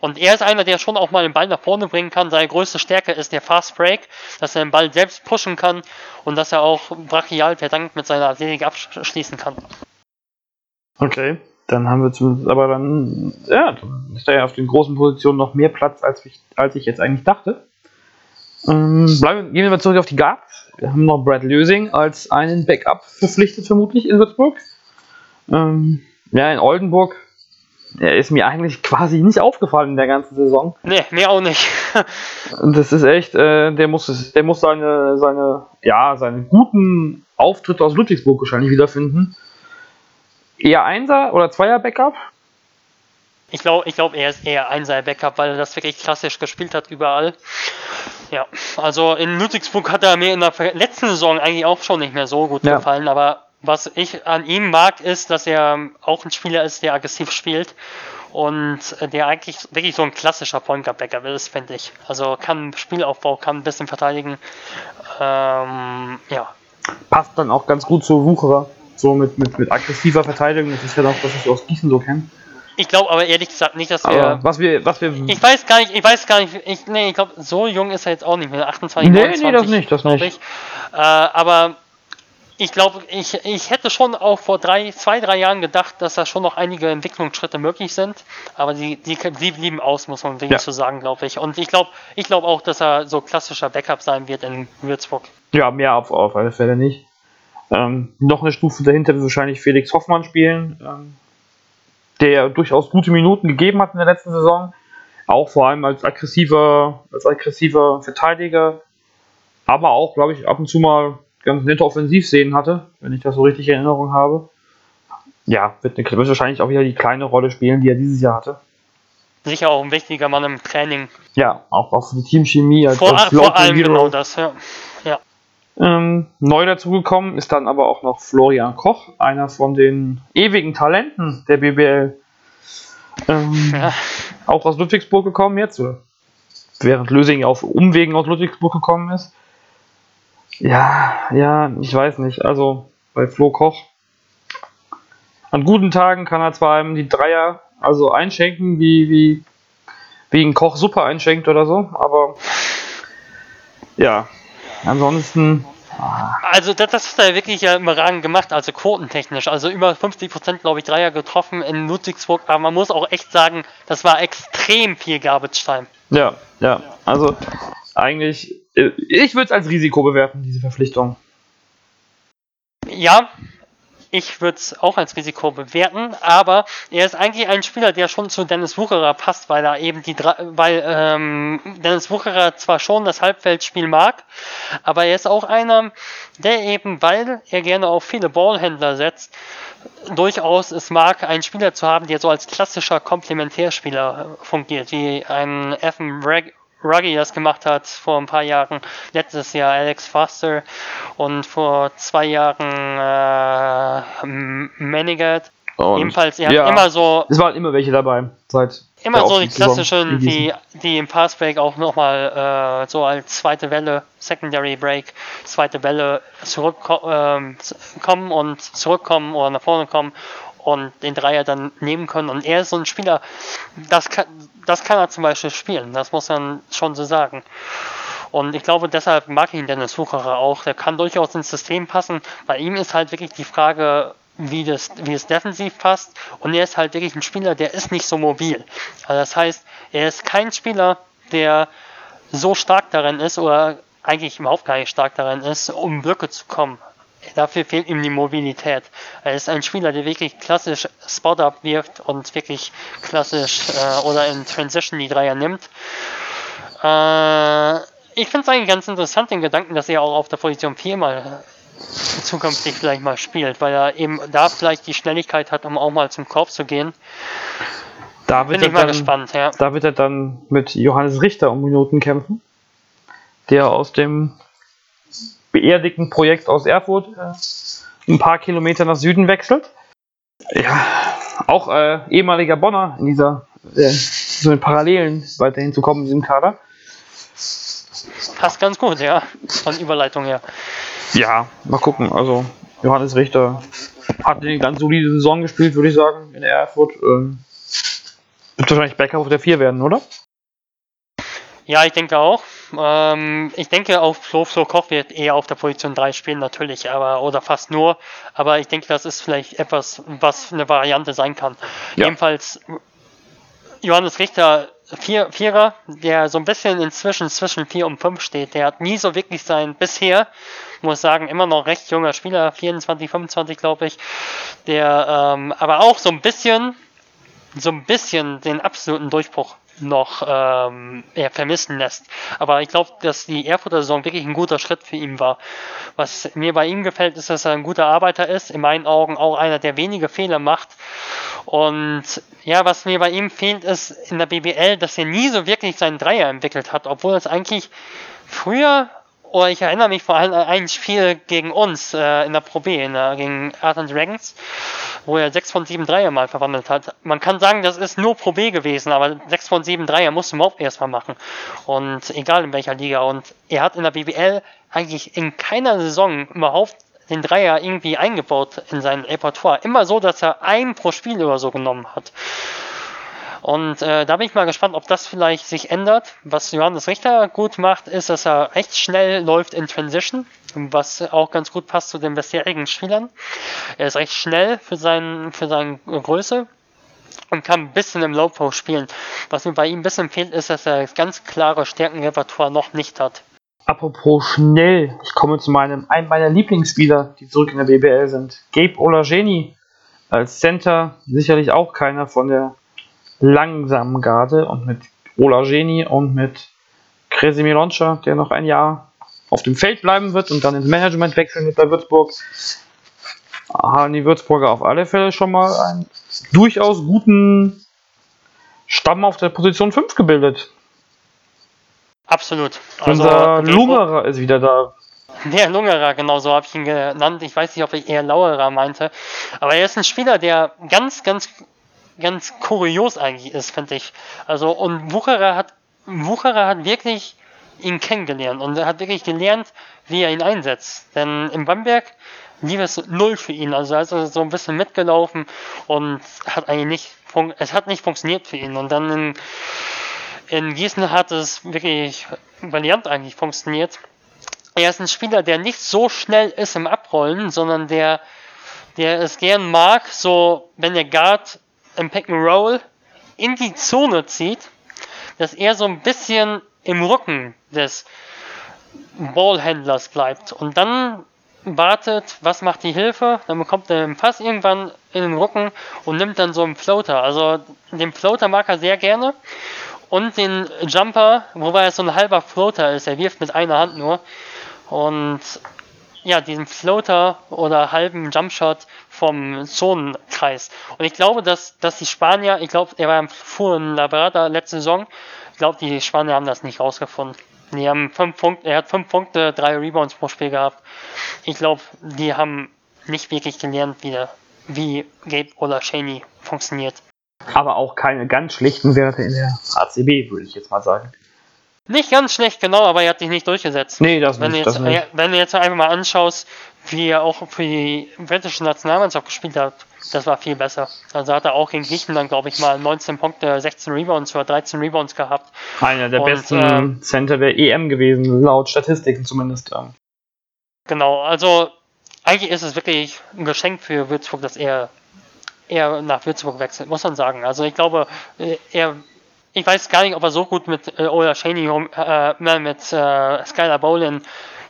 Und er ist einer, der schon auch mal den Ball nach vorne bringen kann. Seine größte Stärke ist der Fast Break, dass er den Ball selbst pushen kann und dass er auch brachial verdankt mit seiner Athletik abschließen kann. Okay, dann haben wir zumindest, aber dann, ja, dann ist da ja auf den großen Positionen noch mehr Platz, als ich, als ich jetzt eigentlich dachte. Ähm, bleiben, gehen wir mal zurück auf die Guards. Wir haben noch Brad Lösing als einen Backup verpflichtet, vermutlich in Würzburg. Ähm, ja, in Oldenburg. Er ist mir eigentlich quasi nicht aufgefallen in der ganzen Saison. Nee, mir auch nicht. Das ist echt, äh, der muss der muss seine, seine, ja, seinen guten Auftritt aus Ludwigsburg wahrscheinlich wiederfinden. Eher Einser oder Zweier Backup? Ich glaube, ich glaub, er ist eher ein sein Backup, weil er das wirklich klassisch gespielt hat überall. Ja, also in Ludwigsburg hat er mir in der letzten Saison eigentlich auch schon nicht mehr so gut Ja. gefallen, aber was ich an ihm mag, ist, dass er auch ein Spieler ist, der aggressiv spielt und der eigentlich wirklich so ein klassischer Point Guard Backup ist, finde ich. Also kann Spielaufbau, kann ein bisschen verteidigen. Ähm, ja, Passt dann auch ganz gut zu Wucherer. So mit, mit, mit aggressiver Verteidigung. Das ist ja das, was ich aus Gießen so kenne. ich glaube aber ehrlich gesagt nicht, dass Aber er was wir, was wir. Ich weiß gar nicht, ich weiß gar nicht, ich, nee, ich glaube, so jung ist er jetzt auch nicht mehr, 28, Nee, 29, nee, das nicht, das nicht. Ich. Äh, aber ich glaube, ich, ich hätte schon auch vor drei, zwei, drei Jahren gedacht, dass da schon noch einige Entwicklungsschritte möglich sind, aber die, die, die blieben aus, muss man wirklich Ja. so sagen, glaube ich. Und ich glaube ich glaube auch, dass er so klassischer Backup sein wird in Würzburg. Ja, mehr auf, auf alle Fälle nicht. Ähm, noch eine Stufe dahinter wird wahrscheinlich Felix Hoffmann spielen, ähm, der durchaus gute Minuten gegeben hat in der letzten Saison. Auch vor allem als aggressiver, als aggressiver Verteidiger, aber auch, glaube ich, ab und zu mal ganz nette Offensivszenen hatte, wenn ich das so richtig in Erinnerung habe. Ja, wird, eine, wird wahrscheinlich auch wieder die kleine Rolle spielen, die er dieses Jahr hatte. Sicher auch ein wichtiger Mann im Training. Ja, auch, für die Teamchemie als, Vor, allem Hero. genau das, ja. ja. Ähm, neu dazugekommen ist dann aber auch noch Florian Koch, einer von den ewigen Talenten der BBL. Ähm, Ja. Auch aus Ludwigsburg gekommen jetzt, während Lösing auf Umwegen aus Ludwigsburg gekommen ist. Ja, ja, ich weiß nicht. Also bei Flo Koch. An guten Tagen kann er zwar einem die Dreier also einschenken, wie, wie, wie ein Koch Suppe einschenkt oder so, aber ja, ansonsten also das, das hat er wirklich ja überragend gemacht, also quotentechnisch. Also über 50% glaube ich Dreier getroffen in Ludwigsburg, aber man muss auch echt sagen, das war extrem viel Garbage Time. Ja, ja. Also eigentlich, äh, ich würde es als Risiko bewerten, diese Verpflichtung. Ja, ich würde es auch als Risiko bewerten, aber er ist eigentlich ein Spieler, der schon zu Dennis Wucherer passt, weil er eben die weil ähm, Dennis Wucherer zwar schon das Halbfeldspiel mag, aber er ist auch einer, der eben, weil er gerne auf viele Ballhändler setzt, durchaus es mag, einen Spieler zu haben, der so als klassischer Komplementärspieler fungiert, wie ein Evan Ruggy das gemacht hat vor ein paar Jahren. Letztes Jahr Alex Foster und vor zwei Jahren äh, Manigat. Und Ebenfalls, ihr ja, habt immer so. Es waren immer welche dabei. Seit immer so die klassischen, die, die im Passbreak auch nochmal äh, so als zweite Welle, Secondary Break, zweite Welle zurückkommen ähm, und zurückkommen oder nach vorne kommen und den Dreier dann nehmen können. Und er ist so ein Spieler, das kann, das kann er zum Beispiel spielen, das muss man schon so sagen. Und ich glaube, deshalb mag ich ihn Dennis Wucherer auch. Der kann durchaus ins System passen. Bei ihm ist halt wirklich die Frage, wie, das, wie es defensiv passt. Und er ist halt wirklich ein Spieler, der ist nicht so mobil. Also das heißt, er ist kein Spieler, der so stark darin ist oder eigentlich überhaupt gar nicht stark darin ist, um Blöcke zu kommen. Dafür fehlt ihm die Mobilität. Er ist ein Spieler, der wirklich klassisch Spot-Up wirft und wirklich klassisch äh, oder in Transition die Dreier nimmt. Äh, ich finde es eigentlich ganz interessant, den Gedanken, dass er auch auf der Position 4 mal zukünftig vielleicht mal spielt, weil er eben da vielleicht die Schnelligkeit hat, um auch mal zum Korb zu gehen. Da wird Bin ich mal dann, gespannt, ja. Da wird er dann mit Johannes Richter um Minuten kämpfen, der aus dem beerdigten Projekt aus Erfurt äh, ein paar Kilometer nach Süden wechselt. Ja, auch äh, ehemaliger Bonner in dieser, äh, so in Parallelen weiterhin zu kommen in diesem Kader. Passt ganz gut, ja, von Überleitung her. Ja, mal gucken. Also, Johannes Richter hat eine ganz solide Saison gespielt, würde ich sagen, in Erfurt. Ähm, wird wahrscheinlich Backup auf der 4 werden, oder? Ja, ich denke auch. Ähm, ich denke auch Flo, Flo Koch wird eher auf der Position 3 spielen, natürlich, aber oder fast nur. Aber ich denke, das ist vielleicht etwas, was eine Variante sein kann. Ja. Jedenfalls Johannes Richter, Vier, Vierer, der so ein bisschen inzwischen zwischen 4 und 5 steht. Der hat nie so wirklich sein, bisher, muss sagen, immer noch recht junger Spieler, 24, 25 glaube ich, der ähm, aber auch so ein bisschen, so ein bisschen den absoluten Durchbruch noch ähm, er vermissen lässt. Aber ich glaube, dass die Erfurter Saison wirklich ein guter Schritt für ihn war. Was mir bei ihm gefällt, ist, dass er ein guter Arbeiter ist, in meinen Augen auch einer, der wenige Fehler macht. Und ja, was mir bei ihm fehlt, ist in der BBL, dass er nie so wirklich seinen Dreier entwickelt hat, obwohl es eigentlich früher oder ich erinnere mich vor allem an ein Spiel gegen uns äh, in der Pro B, in der, gegen Art Dragons, wo er 6 von 7 Dreier mal verwandelt hat. Man kann sagen, das ist nur Pro B gewesen, aber 6 von 7 Dreier musst du überhaupt erstmal machen. Und egal in welcher Liga. Und er hat in der BBL eigentlich in keiner Saison überhaupt den Dreier irgendwie eingebaut in sein Repertoire. Immer so, dass er einen pro Spiel oder so genommen hat. Und äh, da bin ich mal gespannt, ob das vielleicht sich ändert. Was Johannes Richter gut macht, ist, dass er recht schnell läuft in Transition, was auch ganz gut passt zu den bisherigen Spielern. Er ist recht schnell für, seinen, für seine Größe und kann ein bisschen im Low Post spielen. Was mir bei ihm ein bisschen fehlt, ist, dass er das ganz klare Stärkenrepertoire noch nicht hat. Apropos schnell, ich komme zu meinem, einem meiner Lieblingsspieler, die zurück in der BBL sind. Gabe Olageni als Center, sicherlich auch keiner von der langsamen Garde und mit Ola Geni und mit Kresimir Loncha, der noch ein Jahr auf dem Feld bleiben wird und dann ins Management wechseln wird bei Würzburg, haben die Würzburger auf alle Fälle schon mal einen durchaus guten Stamm auf der Position 5 gebildet. Absolut. Also, Unser Lungerer ist wieder da. Der Lungerer, genau so habe ich ihn genannt. Ich weiß nicht, ob ich eher Lauerer meinte. Aber er ist ein Spieler, der ganz, ganz ganz kurios eigentlich ist, finde ich. Also, und Wucherer hat Wucherer hat wirklich ihn kennengelernt und er hat wirklich gelernt, wie er ihn einsetzt. Denn in Bamberg lief es null für ihn. Also er ist so ein bisschen mitgelaufen und hat eigentlich nicht, es hat nicht funktioniert für ihn. Und dann in, in Gießen hat es wirklich brillant eigentlich funktioniert. Er ist ein Spieler, der nicht so schnell ist im Abrollen, sondern der, der es gern mag, so wenn der Guard im Pick and Roll in die Zone zieht, dass er so ein bisschen im Rücken des Ballhändlers bleibt. Und dann wartet, was macht die Hilfe, dann bekommt er den Pass irgendwann in den Rücken und nimmt dann so einen Floater. Also den Floater mag er sehr gerne. Und den Jumper, wobei er so ein halber Floater ist, er wirft mit einer Hand nur. Und ja, diesen Floater oder halben Jumpshot vom Zonenkreis. Und ich glaube, dass, dass die Spanier, ich glaube, er war im Fuhren Labrada letzte Saison, ich glaube, die Spanier haben das nicht rausgefunden. Die haben fünf Punkte, er hat fünf Punkte, drei Rebounds pro Spiel gehabt. Ich glaube, die haben nicht wirklich gelernt, wie, wie Gabe oder Shaney funktioniert. Aber auch keine ganz schlechten Werte in der ACB, würde ich jetzt mal sagen. Nicht ganz schlecht, genau, aber er hat sich nicht durchgesetzt. Nee, das wenn nicht. Du jetzt, das nicht. Wenn du jetzt einfach mal anschaust, wie er auch für die britische Nationalmannschaft gespielt hat, das war viel besser. Also hat er auch gegen Griechenland, glaube ich, mal 19 Punkte, 16 Rebounds oder 13 Rebounds gehabt. Einer der Und, besten ähm, Center der EM gewesen, laut Statistiken zumindest. Genau, also eigentlich ist es wirklich ein Geschenk für Würzburg, dass er, er nach Würzburg wechselt, muss man sagen. Also ich glaube, äh, er, ich weiß gar nicht, ob er so gut mit äh, Ola Shaney, rum- äh, nein, mit äh, Skylar Bolin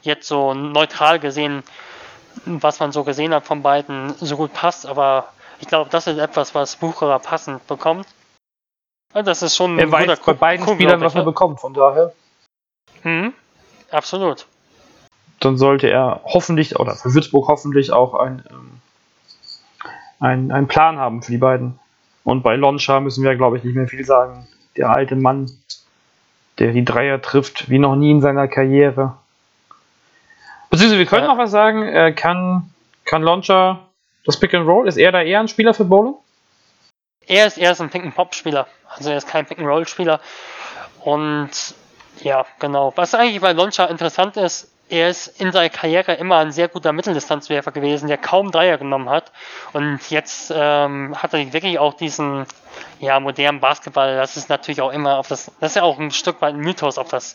jetzt so neutral gesehen, was man so gesehen hat von beiden, so gut passt, aber ich glaube, das ist etwas, was Bucherer passend bekommt. Das ist schon Er ein weiß guter bei beiden Coup, Spielern, was er ne? bekommt, von daher. Mhm. Absolut. Dann sollte er hoffentlich, oder für Würzburg hoffentlich auch ein, ähm, ein, einen Plan haben für die beiden. Und bei Lonscha müssen wir, glaube ich, nicht mehr viel sagen. Der alte Mann, der die Dreier trifft, wie noch nie in seiner Karriere. Beziehungsweise, wir können Ja. noch was sagen. Äh, kann, kann Lonscha das Pick and Roll? Ist er da eher ein Spieler für Bowling? Er ist erst ein Pick-and-Pop-Spieler. Also er ist kein Pick-and-Roll-Spieler. Und ja, genau. Was eigentlich bei Loncha interessant ist, er ist in seiner Karriere immer ein sehr guter Mitteldistanzwerfer gewesen, der kaum Dreier genommen hat. Und jetzt ähm, hat er wirklich auch diesen ja, modernen Basketball. Das ist natürlich auch immer auf das, das ist ja auch ein Stück weit ein Mythos, auf das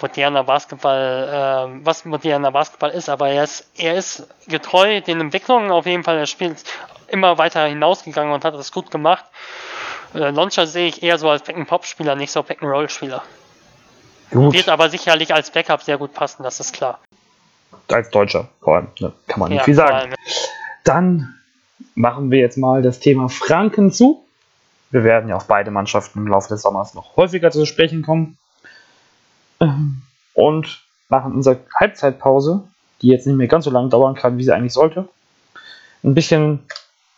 moderner Basketball, ähm, was moderner Basketball ist, aber er ist, er ist getreu den Entwicklungen auf jeden Fall. Er spielt immer weiter hinausgegangen und hat das gut gemacht. Äh, Launcher sehe ich eher so als Pick-and-Pop-Spieler, nicht so Pick-and-Roll-Spieler. Gut. Wird aber sicherlich als Backup sehr gut passen, das ist klar. Als Deutscher vor allem. Ne? Kann man nicht Ja, viel vor sagen. allem. Dann machen wir jetzt mal das Thema Franken zu. Wir werden ja auf beide Mannschaften im Laufe des Sommers noch häufiger zu sprechen kommen. Ähm, Und machen unsere Halbzeitpause, die jetzt nicht mehr ganz so lange dauern kann, wie sie eigentlich sollte, ein bisschen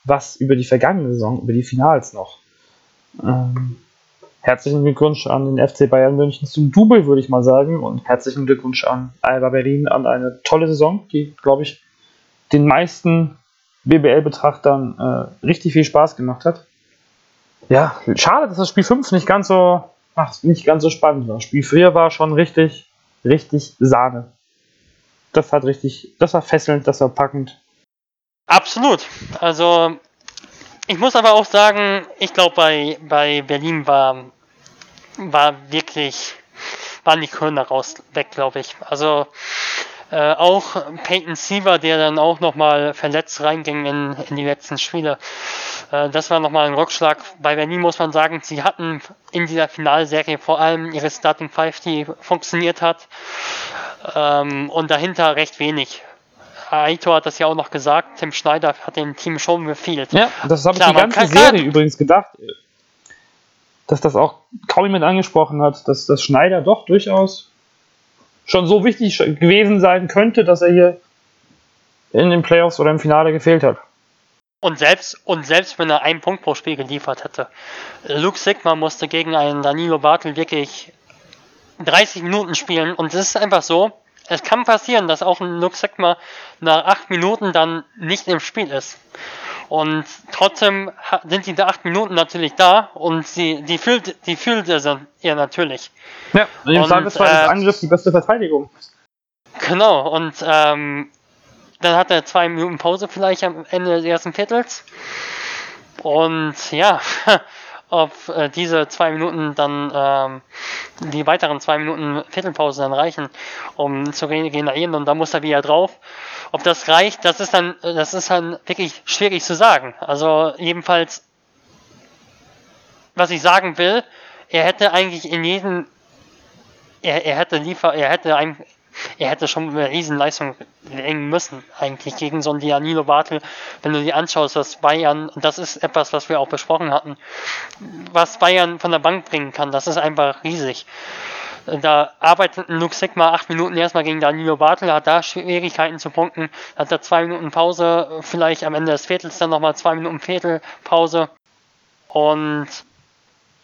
was über die vergangene Saison, über die Finals noch. Ähm, herzlichen Glückwunsch an den FC Bayern München zum Double, würde ich mal sagen. Und herzlichen Glückwunsch an Alba Berlin an eine tolle Saison, die, glaube ich, den meisten BBL-Betrachtern äh, richtig viel Spaß gemacht hat. Ja, schade, dass das Spiel 5 nicht ganz so, ach, nicht ganz so spannend war. Spiel 4 war schon richtig, richtig Sahne. Das hat richtig, das war fesselnd, das war packend. Absolut. Also, ich muss aber auch sagen, ich glaube, bei, bei Berlin war, war wirklich, waren die Körner raus, weg, glaube ich. Also, äh, auch Peyton Siever, der dann auch nochmal verletzt reinging in, in die letzten Spiele. Äh, das war nochmal ein Rückschlag. Bei Berlin muss man sagen, sie hatten in dieser Finalserie vor allem ihre Starting Five, die funktioniert hat. Ähm, und dahinter recht wenig. Aito hat das ja auch noch gesagt, Tim Schneider hat dem Team schon gefehlt. Ja, das habe ich die ganze Serie kann- übrigens gedacht, dass das auch kaum jemand angesprochen hat, dass das Schneider doch durchaus schon so wichtig gewesen sein könnte, dass er hier in den Playoffs oder im Finale gefehlt hat. Und selbst, und selbst wenn er einen Punkt pro Spiel geliefert hätte. Luke Sigma musste gegen einen Danilo Bartel wirklich 30 Minuten spielen und es ist einfach so, es kann passieren, dass auch ein Luke Sigma nach 8 Minuten dann nicht im Spiel ist. Und trotzdem sind diese acht Minuten natürlich da und sie, die fühlt, die fühlt er natürlich. Ja, in dem Zweifelsfall äh, ist Angriff die beste Verteidigung. Genau, und ähm, dann hat er zwei Minuten Pause vielleicht am Ende des ersten Viertels. Und ja, ob äh, diese zwei Minuten dann, ähm, die weiteren zwei Minuten Viertelpause dann reichen, um zu regenerieren und dann muss er wieder drauf. Ob das reicht, das ist dann, das ist dann wirklich schwierig zu sagen. Also jedenfalls, was ich sagen will, er hätte eigentlich in jedem, er, er hätte liefer, er hätte ein, er hätte schon eine Riesenleistung legen müssen, eigentlich gegen so einen Dianilo Bartel. Wenn du dir anschaust, was Bayern, und das ist etwas, was wir auch besprochen hatten, was Bayern von der Bank bringen kann, das ist einfach riesig. Da arbeitet Luke Sigma acht Minuten erstmal gegen Danilo Bartel, hat da Schwierigkeiten zu punkten, hat da zwei Minuten Pause, vielleicht am Ende des Viertels dann nochmal zwei Minuten Viertelpause. Und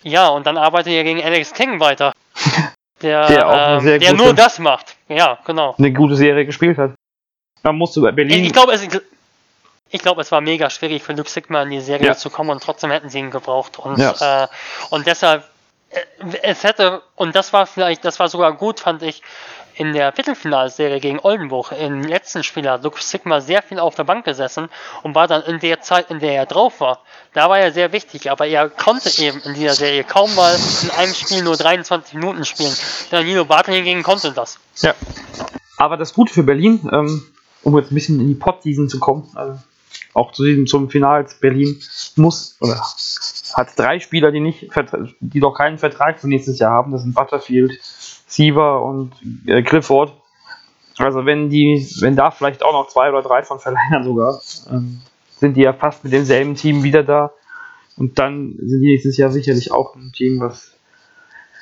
ja, und dann arbeitet er gegen Alex King weiter. Der, der, äh, der nur das macht. Ja, genau. Eine gute Serie gespielt hat. Da musst du bei Berlin. Ich, ich glaube, es, ich glaube, es war mega schwierig für Luke Sigma in die Serie ja. zu kommen und trotzdem hätten sie ihn gebraucht. Und, ja. äh, und deshalb, äh, es hätte, und das war vielleicht, das war sogar gut, fand ich, in der Viertelfinalserie gegen Oldenburg im letzten Spiel hat Luke Sigma sehr viel auf der Bank gesessen und war dann in der Zeit, in der er drauf war, da war er sehr wichtig, aber er konnte eben in dieser Serie kaum mal in einem Spiel nur 23 Minuten spielen. Danilo Bartel hingegen konnte das. Ja. Aber das Gute für Berlin, ähm, um jetzt ein bisschen in die Pot-Season zu kommen, also auch zu diesem zum Finals, Berlin muss oder hat drei Spieler, die nicht die doch keinen Vertrag für nächstes Jahr haben. Das sind Butterfield, Siever und äh, Clifford. Also wenn die, wenn da vielleicht auch noch zwei oder drei von verlängern sogar, ähm, sind die ja fast mit demselben Team wieder da. Und dann sind die nächstes Jahr sicherlich auch ein Team, was,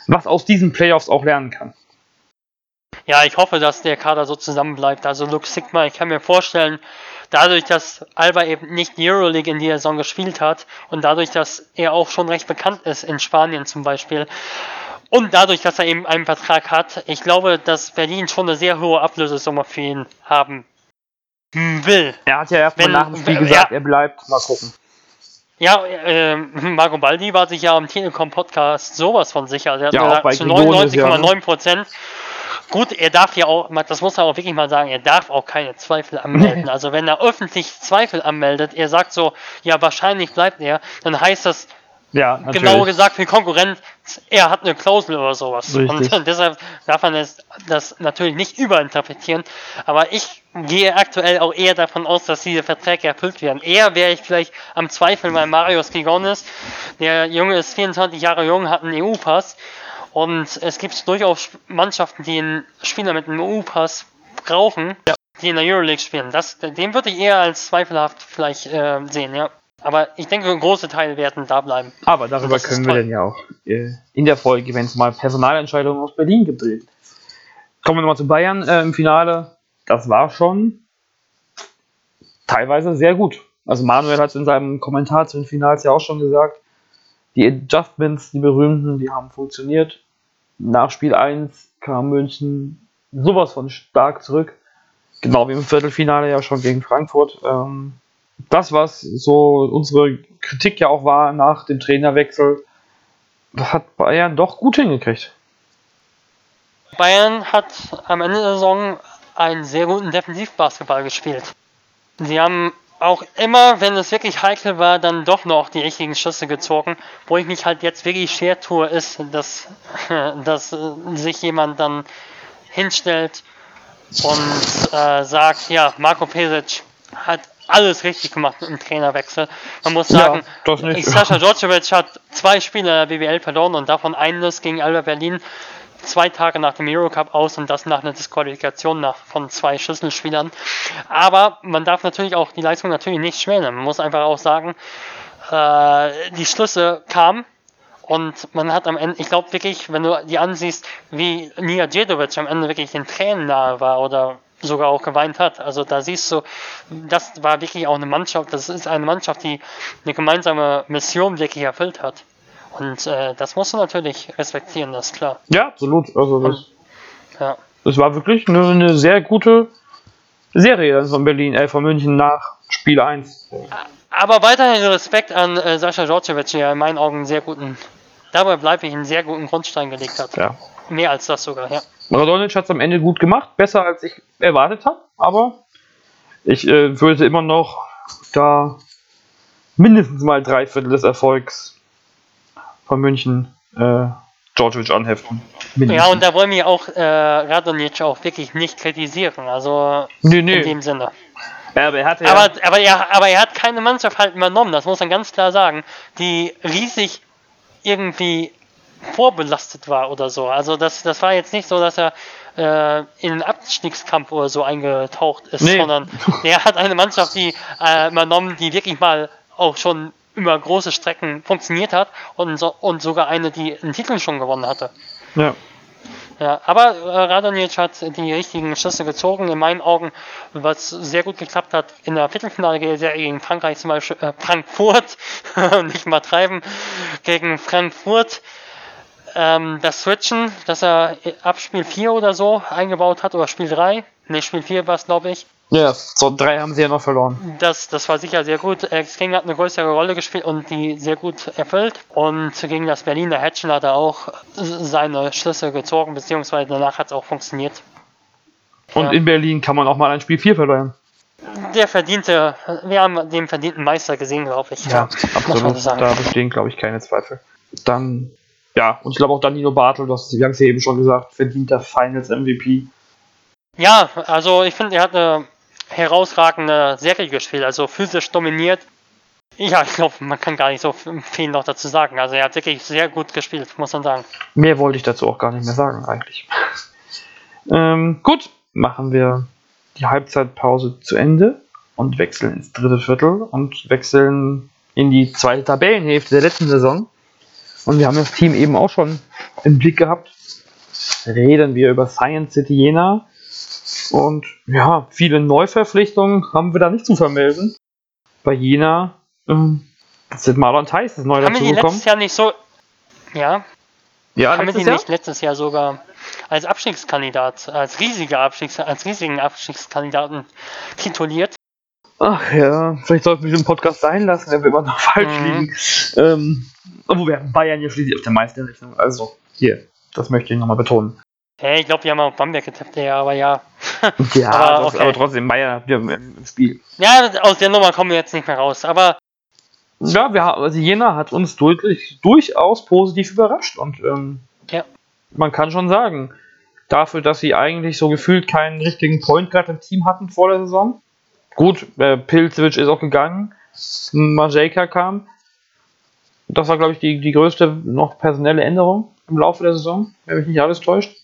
was aus diesen Playoffs auch lernen kann. Ja, ich hoffe, dass der Kader so zusammenbleibt. Also Luke Sigma, ich kann mir vorstellen, dadurch, dass Alba eben nicht die Euroleague in dieser Saison gespielt hat und dadurch, dass er auch schon recht bekannt ist in Spanien zum Beispiel, und dadurch, dass er eben einen Vertrag hat, ich glaube, dass Berlin schon eine sehr hohe Ablösesumme für ihn haben will. Er hat ja erstmal nach dem Spiel gesagt, ja, er bleibt. Mal gucken. Ja, äh, Marco Baldi war sich ja am Telekom-Podcast sowas von sicher. Also er hat ja, gesagt, zu 99,9 Prozent. Gut, er darf ja auch, das muss er auch wirklich mal sagen, er darf auch keine Zweifel anmelden. Also wenn er öffentlich Zweifel anmeldet, er sagt so, ja, wahrscheinlich bleibt er, dann heißt das, ja, genauer gesagt, für Konkurrent, er hat eine Klausel oder sowas. Richtig. Und deshalb darf man das, das natürlich nicht überinterpretieren. Aber ich gehe aktuell auch eher davon aus, dass diese Verträge erfüllt werden. Eher wäre ich vielleicht am Zweifel bei Marius Gigonis. Der Junge ist 24 Jahre jung, hat einen EU-Pass. Und es gibt durchaus Mannschaften, die einen Spieler mit einem EU-Pass brauchen, ja. die in der Euroleague spielen. Das, den würde ich eher als zweifelhaft vielleicht äh, sehen, ja. Aber ich denke, große Teile werden da bleiben. Aber darüber können wir dann ja auch äh, in der Folge, wenn es mal Personalentscheidungen aus Berlin gibt, reden. Kommen wir nochmal zu Bayern äh, im Finale. Das war schon teilweise sehr gut. Also Manuel hat es in seinem Kommentar zu den Finals ja auch schon gesagt. Die Adjustments, die berühmten, die haben funktioniert. Nach Spiel 1 kam München sowas von stark zurück. Genau wie im Viertelfinale ja schon gegen Frankfurt. Ähm, das, was so unsere Kritik ja auch war nach dem Trainerwechsel, hat Bayern doch gut hingekriegt. Bayern hat am Ende der Saison einen sehr guten Defensivbasketball gespielt. Sie haben auch immer, wenn es wirklich heikel war, dann doch noch die richtigen Schüsse gezogen. Wo ich mich halt jetzt wirklich schwer tue, ist, dass, dass sich jemand dann hinstellt und äh, sagt, ja, Marco Pesic hat alles richtig gemacht mit dem Trainerwechsel. Man muss sagen, ja, Sascha Djordjevic hat zwei Spiele in der BWL verloren und davon eines gegen Alba Berlin zwei Tage nach dem Eurocup aus und das nach einer Disqualifikation nach, von zwei Schlüsselspielern. Aber man darf natürlich auch die Leistung natürlich nicht schmälern. Man muss einfach auch sagen, äh, die Schlüsse kamen und man hat am Ende, ich glaube wirklich, wenn du die ansiehst, wie Nia Djedovic am Ende wirklich den Tränen nahe war oder sogar auch geweint hat. Also da siehst du, das war wirklich auch eine Mannschaft, das ist eine Mannschaft, die eine gemeinsame Mission wirklich erfüllt hat. Und äh, das musst du natürlich respektieren, das ist klar. Ja, absolut. Also das, Und, ja. das war wirklich eine, eine, sehr gute Serie von Berlin, äh, von München nach Spiel 1. Aber weiterhin Respekt an äh, Sascha Djordjevic, der in meinen Augen einen sehr guten, dabei bleibe ich, einen sehr guten Grundstein gelegt hat. Ja. Mehr als das sogar, ja. Radonic hat es am Ende gut gemacht, besser als ich erwartet habe, aber ich äh, würde immer noch da mindestens mal drei Viertel des Erfolgs von München äh, Djordjevic anheften. Ja, und da wollen wir auch äh, Radonic auch wirklich nicht kritisieren, also nee, nee. in dem Sinne. Ja, aber er hatte ja, Aber, aber, er, aber er hat keine Mannschaft halt übernommen, das muss man ganz klar sagen, die riesig irgendwie vorbelastet war oder so. Also das, das war jetzt nicht so, dass er äh, in den Abstiegskampf oder so eingetaucht ist, Nee. sondern er hat eine Mannschaft, die äh, übernommen, die wirklich mal auch schon über große Strecken funktioniert hat und, so, und sogar eine, die einen Titel schon gewonnen hatte. ja. Ja, aber äh, Radonic hat die richtigen Schlüsse gezogen, in meinen Augen, was sehr gut geklappt hat in der Viertelfinale gegen Frankreich zum Beispiel, äh, Frankfurt, nicht mal treiben, gegen Frankfurt. Ähm, das Switchen, das er ab Spiel 4 oder so eingebaut hat, oder Spiel 3, ne, Spiel 4 war es, glaube ich, Ja, so drei haben sie ja noch verloren. das, das war sicher sehr gut. Alex King hat eine größere Rolle gespielt und die sehr gut erfüllt. Und gegen das Berliner Hatchen hat er auch seine Schlüsse gezogen, beziehungsweise danach hat es auch funktioniert. Und Ja. in Berlin kann man auch mal ein Spiel 4 verlieren. Der verdiente, wir haben den verdienten Meister gesehen, glaube ich. muss man absolut. Da bestehen, glaube ich, keine Zweifel. Dann, ja, und ich glaube auch Danilo Bartel, du hast wir haben es ja eben schon gesagt, verdienter Finals MVP. Ja, also ich finde, er hat eine herausragende Serie gespielt, also physisch dominiert. Ja, ich glaube, man kann gar nicht so viel noch dazu sagen. Also er hat wirklich sehr gut gespielt, muss man sagen. Mehr wollte ich dazu auch gar nicht mehr sagen, eigentlich. ähm, gut, machen wir die Halbzeitpause zu Ende und wechseln ins dritte Viertel und wechseln in die zweite Tabellenhälfte der letzten Saison. Und wir haben das Team eben auch schon im Blick gehabt. Reden wir über Science City Jena. Und ja, viele Neuverpflichtungen haben wir da nicht zu vermelden. Bei Jena ähm, sind Marlon Theis neu Haben wir dazugekommen. letztes Jahr nicht so. Ja, Ja, haben wir die Jahr? nicht letztes Jahr sogar als Abstiegskandidat, als riesiger Abstiegs, als riesigen Abstiegskandidaten tituliert? Ach ja, vielleicht sollten wir diesen Podcast sein lassen, wenn wir immer noch falsch Mhm. liegen. Ähm, obwohl wir Bayern ja schließlich auf der Meisterrechnung. Also, hier, das möchte ich nochmal betonen. Hey, ich glaube, wir haben auf Bamberg getippt, ja, aber ja. Ja, Aber das, okay. aber trotzdem, Bayern ja im, im Spiel. Ja, aus der Nummer kommen wir jetzt nicht mehr raus. Aber Ja, wir haben, also Jena hat uns deutlich, durchaus positiv überrascht und ähm, Ja. man kann schon sagen, dafür, dass sie eigentlich so gefühlt keinen richtigen Point Guard im Team hatten vor der Saison. Gut, äh, Pilzewitsch ist auch gegangen, Majeka kam. Das war, glaube ich, die, die größte noch personelle Änderung im Laufe der Saison, wenn mich nicht alles täuscht.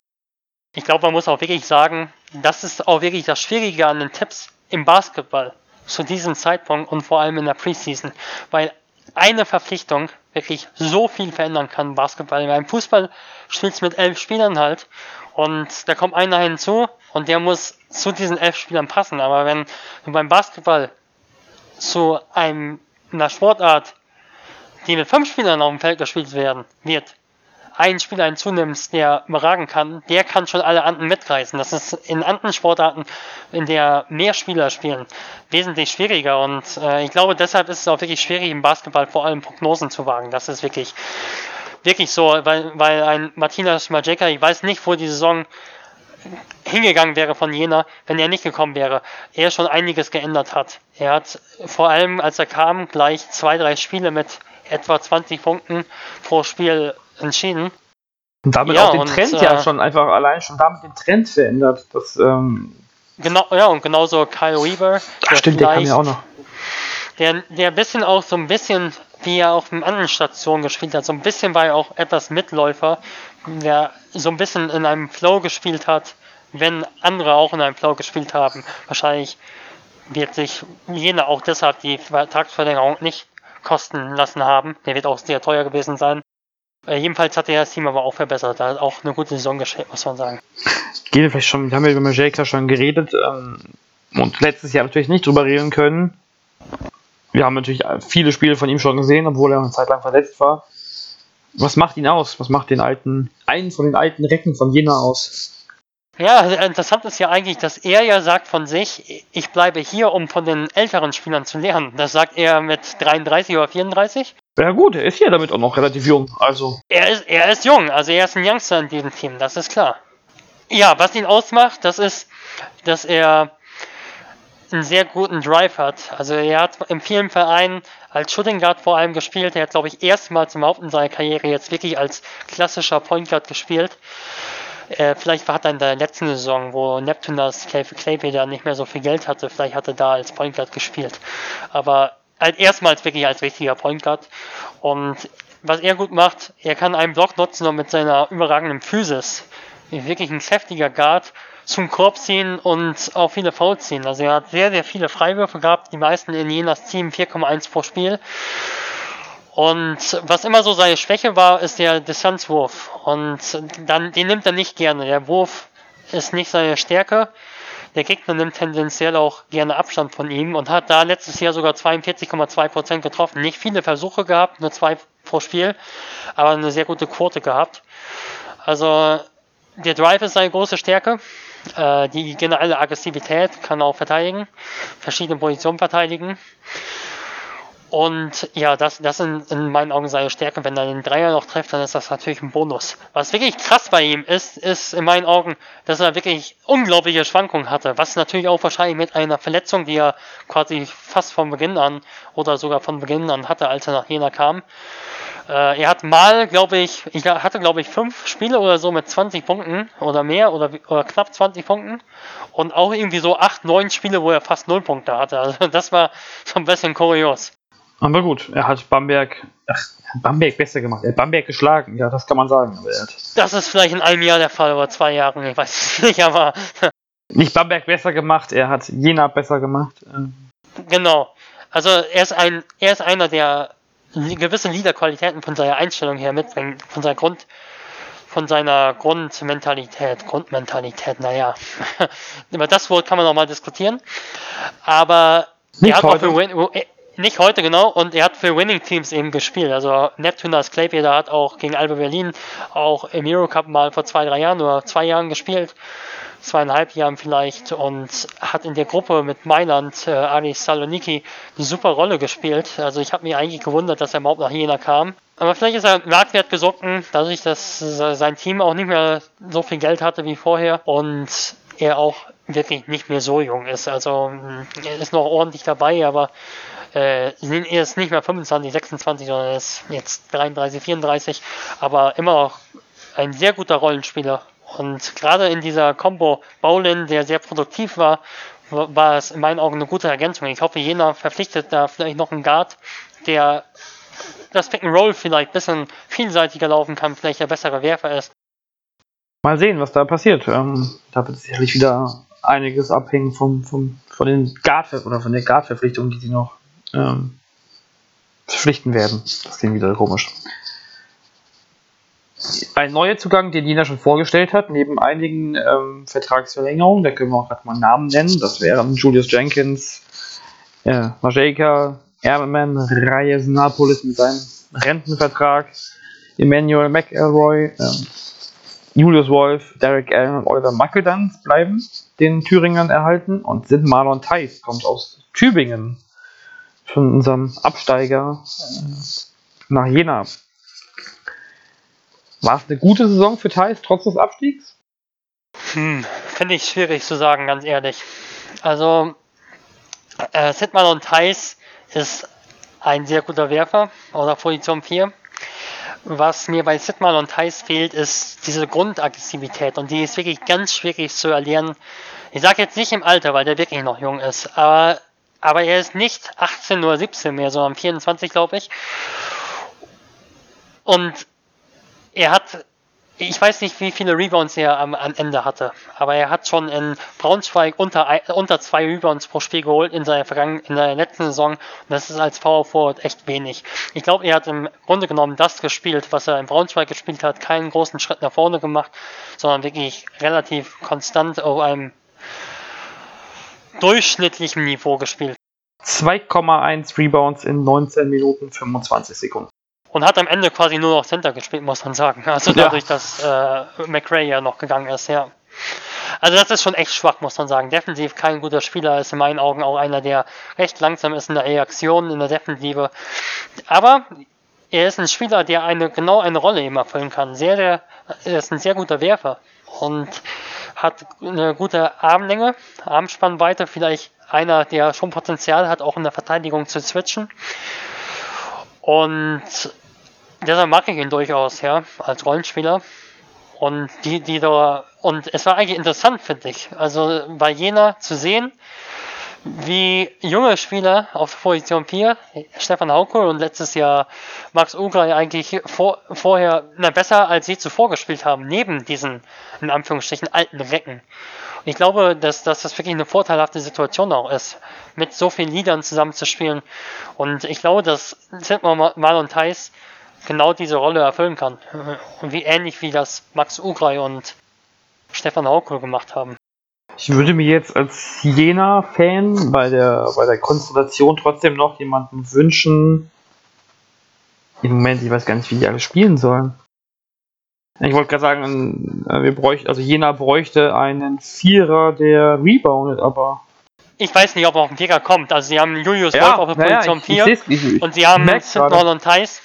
ich glaube, man muss auch wirklich sagen, das ist auch wirklich das Schwierige an den Tipps im Basketball zu diesem Zeitpunkt und vor allem in der Preseason. Weil eine Verpflichtung wirklich so viel verändern kann im Basketball. Beim Fußball spielst du mit elf Spielern halt und da kommt einer hinzu und der muss zu diesen elf Spielern passen. Aber wenn du beim Basketball zu einem, einer Sportart, die mit fünf Spielern auf dem Feld gespielt werden, wird, einen Spieler hinzunimmst, der überragen kann, der kann schon alle anderen mitreißen. Das ist in anderen Sportarten, in der mehr Spieler spielen, wesentlich schwieriger. Und äh, ich glaube, deshalb ist es auch wirklich schwierig, im Basketball vor allem Prognosen zu wagen. Das ist wirklich, wirklich so, weil, weil ein Martinas Majeka, ich weiß nicht, wo die Saison hingegangen wäre von Jena, wenn er nicht gekommen wäre. Er schon einiges geändert hat. Er hat vor allem, als er kam, gleich zwei, drei Spiele mit etwa 20 Punkten pro Spiel entschieden. Und damit Ja, auch den und, Trend äh, ja schon einfach allein schon damit den Trend verändert. Das, ähm, Genau, ja, und genauso Kyle Weaver, ach stimmt, der kam ja auch noch. der, der ein bisschen auch so ein bisschen, wie er auf den anderen Stationen gespielt hat, so ein bisschen war er auch etwas Mitläufer, der so ein bisschen in einem Flow gespielt hat, wenn andere auch in einem Flow gespielt haben. Wahrscheinlich wird sich jener auch deshalb die Vertragsverlängerung nicht kosten lassen haben. Der wird auch sehr teuer gewesen sein. Äh, jedenfalls hat er das Team aber auch verbessert. Er hat auch eine gute Saison gespielt, muss man sagen. Gehen wir vielleicht schon, wir haben ja über Majeka schon geredet ähm, und letztes Jahr natürlich nicht drüber reden können. Wir haben natürlich viele Spiele von ihm schon gesehen, obwohl er eine Zeit lang verletzt war. Was macht ihn aus? Was macht den alten, einen von den alten Recken von Jena aus? Ja, interessant ist ja eigentlich, dass er ja sagt von sich, ich bleibe hier, um von den älteren Spielern zu lernen. Das sagt er mit 33 oder 34. Ja gut, er ist ja damit auch noch relativ jung, also. Er ist, er ist jung, also er ist ein Youngster in diesem Team, das ist klar. Ja, was ihn ausmacht, das ist, dass er einen sehr guten Drive hat. Also er hat in vielen Vereinen als Shooting Guard vor allem gespielt. Er hat, glaube ich, erstmals überhaupt in seiner Karriere jetzt wirklich als klassischer Point Guard gespielt. Äh, vielleicht hat er in der letzten Saison, wo Neptunus Clayby da nicht mehr so viel Geld hatte, vielleicht hat er da als Point Guard gespielt. Aber halt erstmals wirklich als richtiger Point Guard. Und was er gut macht, er kann einen Block nutzen und mit seiner überragenden Physis, wirklich ein kräftiger Guard, zum Korb ziehen und auch viele Fouls ziehen. Also er hat sehr, sehr viele Freiwürfe gehabt, die meisten in Jenas Team 4,1 pro Spiel. Und was immer so seine Schwäche war, ist der Distanzwurf. Und dann, den nimmt er nicht gerne. Der Wurf ist nicht seine Stärke. Der Gegner nimmt tendenziell auch gerne Abstand von ihm und hat da letztes Jahr sogar 42,2% getroffen. Nicht viele Versuche gehabt, nur zwei pro Spiel, aber eine sehr gute Quote gehabt. Also der Drive ist seine große Stärke. Äh, die generelle Aggressivität kann auch verteidigen, verschiedene Positionen verteidigen. Und ja, das, das sind in meinen Augen seine Stärke. Wenn er den Dreier noch trifft, dann ist das natürlich ein Bonus. Was wirklich krass bei ihm ist, ist in meinen Augen, dass er wirklich unglaubliche Schwankungen hatte. Was natürlich auch wahrscheinlich mit einer Verletzung, die er quasi fast von Beginn an oder sogar von Beginn an hatte, als er nach Jena kam. Äh, er hat mal, glaube ich, ich hatte glaube ich fünf Spiele oder so mit 20 Punkten oder mehr oder, oder knapp 20 Punkten und auch irgendwie so acht, neun Spiele, wo er fast null Punkte hatte. Also das war so ein bisschen kurios. Aber gut, er hat Bamberg, ach, Bamberg besser gemacht. Er hat Bamberg geschlagen, ja, das kann man sagen. Das ist vielleicht in einem Jahr der Fall oder zwei Jahren, ich weiß es nicht, aber nicht Bamberg besser gemacht, er hat Jena besser gemacht. Ähm, genau. Also er ist ein, er ist einer, der gewisse Liederqualitäten von seiner Einstellung her mitbringt, von seiner Grund, von seiner Grundmentalität, Grundmentalität, naja. Über das Wort kann man nochmal diskutieren. Aber Nicht er hat auch heute. für Win nicht heute genau und er hat für Winning Teams eben gespielt. Also Neptunus Claypeter hat auch gegen Alba Berlin auch im Eurocup mal vor zwei, drei Jahren oder zwei Jahren gespielt. Zweieinhalb Jahren vielleicht und hat in der Gruppe mit Mailand, äh, Aris Saloniki, eine super Rolle gespielt. Also ich habe mich eigentlich gewundert, dass er überhaupt nach Jena kam. Aber vielleicht ist er Marktwert gesunken, dadurch, dass sein Team auch nicht mehr so viel Geld hatte wie vorher und er auch wirklich nicht mehr so jung ist. Also mh, er ist noch ordentlich dabei, aber äh, er ist nicht mehr 25, 26, sondern er ist jetzt 33, 34, aber immer noch ein sehr guter Rollenspieler. Und gerade in dieser Combo Bowlin, der sehr produktiv war, wa- war es in meinen Augen eine gute Ergänzung. Ich hoffe, Jena verpflichtet da vielleicht noch einen Guard, der das Pick and Roll vielleicht ein bisschen vielseitiger laufen kann, vielleicht der bessere Werfer ist. Mal sehen, was da passiert. Ähm, da wird sicherlich wieder einiges abhängen vom, vom, von den Guard oder von der Guard-Verpflichtung, die sie noch ähm, verpflichten werden. Das klingt wieder komisch. Ein neuer Zugang, den Jena schon vorgestellt hat, neben einigen ähm, Vertragsverlängerungen, da können wir auch gerade mal Namen nennen, das wären Julius Jenkins, äh, Majeka, Erman, Reyes Napolis mit seinem Rentenvertrag, Emmanuel McElroy, ähm, Julius Wolf, Derek Allen und Oliver Mackedanz bleiben den Thüringern erhalten und sind Marlon Theis, kommt aus Tübingen, von unserem Absteiger äh, nach Jena. War es eine gute Saison für Theis, trotz des Abstiegs? Hm, finde ich schwierig zu sagen, ganz ehrlich. Also, äh, Sidman und Theis ist ein sehr guter Werfer oder Position 4. Was mir bei Sidman und Theis fehlt, ist diese Grundaggressivität und die ist wirklich ganz schwierig zu erlernen. Ich sage jetzt nicht im Alter, weil der wirklich noch jung ist, aber, aber er ist nicht 18 oder 17 mehr, sondern 24, glaube ich. Und er hat, ich weiß nicht, wie viele Rebounds er am, am Ende hatte, aber er hat schon in Braunschweig unter, unter zwei Rebounds pro Spiel geholt in seiner, vergangen, in der letzten Saison. Und das ist als Power Forward echt wenig. Ich glaube, er hat im Grunde genommen das gespielt, was er in Braunschweig gespielt hat, keinen großen Schritt nach vorne gemacht, sondern wirklich relativ konstant auf einem durchschnittlichen Niveau gespielt. 2,1 Rebounds in 19 Minuten 25 Sekunden. Und hat am Ende quasi nur noch Center gespielt, muss man sagen. Also Ja. dadurch, dass äh, McRae ja noch gegangen ist, ja. Also das ist schon echt schwach, muss man sagen. Defensiv kein guter Spieler, ist in meinen Augen auch einer, der recht langsam ist in der Reaktion, in der Defensive. Aber er ist ein Spieler, der eine genau eine Rolle eben erfüllen kann. Sehr, sehr, er ist ein sehr guter Werfer und hat eine gute Armlänge, Armspannweite, vielleicht einer, der schon Potenzial hat, auch in der Verteidigung zu switchen. Und deshalb mag ich ihn durchaus, ja, als Rollenspieler. Und die, die da, und es war eigentlich interessant, finde ich. Also bei Jena zu sehen, wie junge Spieler auf Position 4, Stefan Hauke und letztes Jahr Max Ugrai eigentlich vor, vorher na, besser als sie zuvor gespielt haben, neben diesen, in Anführungsstrichen, alten Recken. Und ich glaube, dass, dass das wirklich eine vorteilhafte Situation auch ist, mit so vielen Liedern zusammenzuspielen. Und ich glaube, dass Mal und Thais genau diese Rolle erfüllen kann. Und wie ähnlich wie das Max Ugrai und Stefan Hauke gemacht haben. Ich würde mir jetzt als Jena-Fan bei der, bei der Konstellation trotzdem noch jemanden wünschen. Im Moment, ich weiß gar nicht, wie die alle spielen sollen. Ich wollte gerade sagen, äh, wir bräuchten, also Jena bräuchte einen Vierer, der reboundet, aber. Ich weiß nicht, ob er auf den Vierer kommt. Also sie haben Julius ja, Wolf auf der Position ja, 4 und sie haben Sidnall und Thais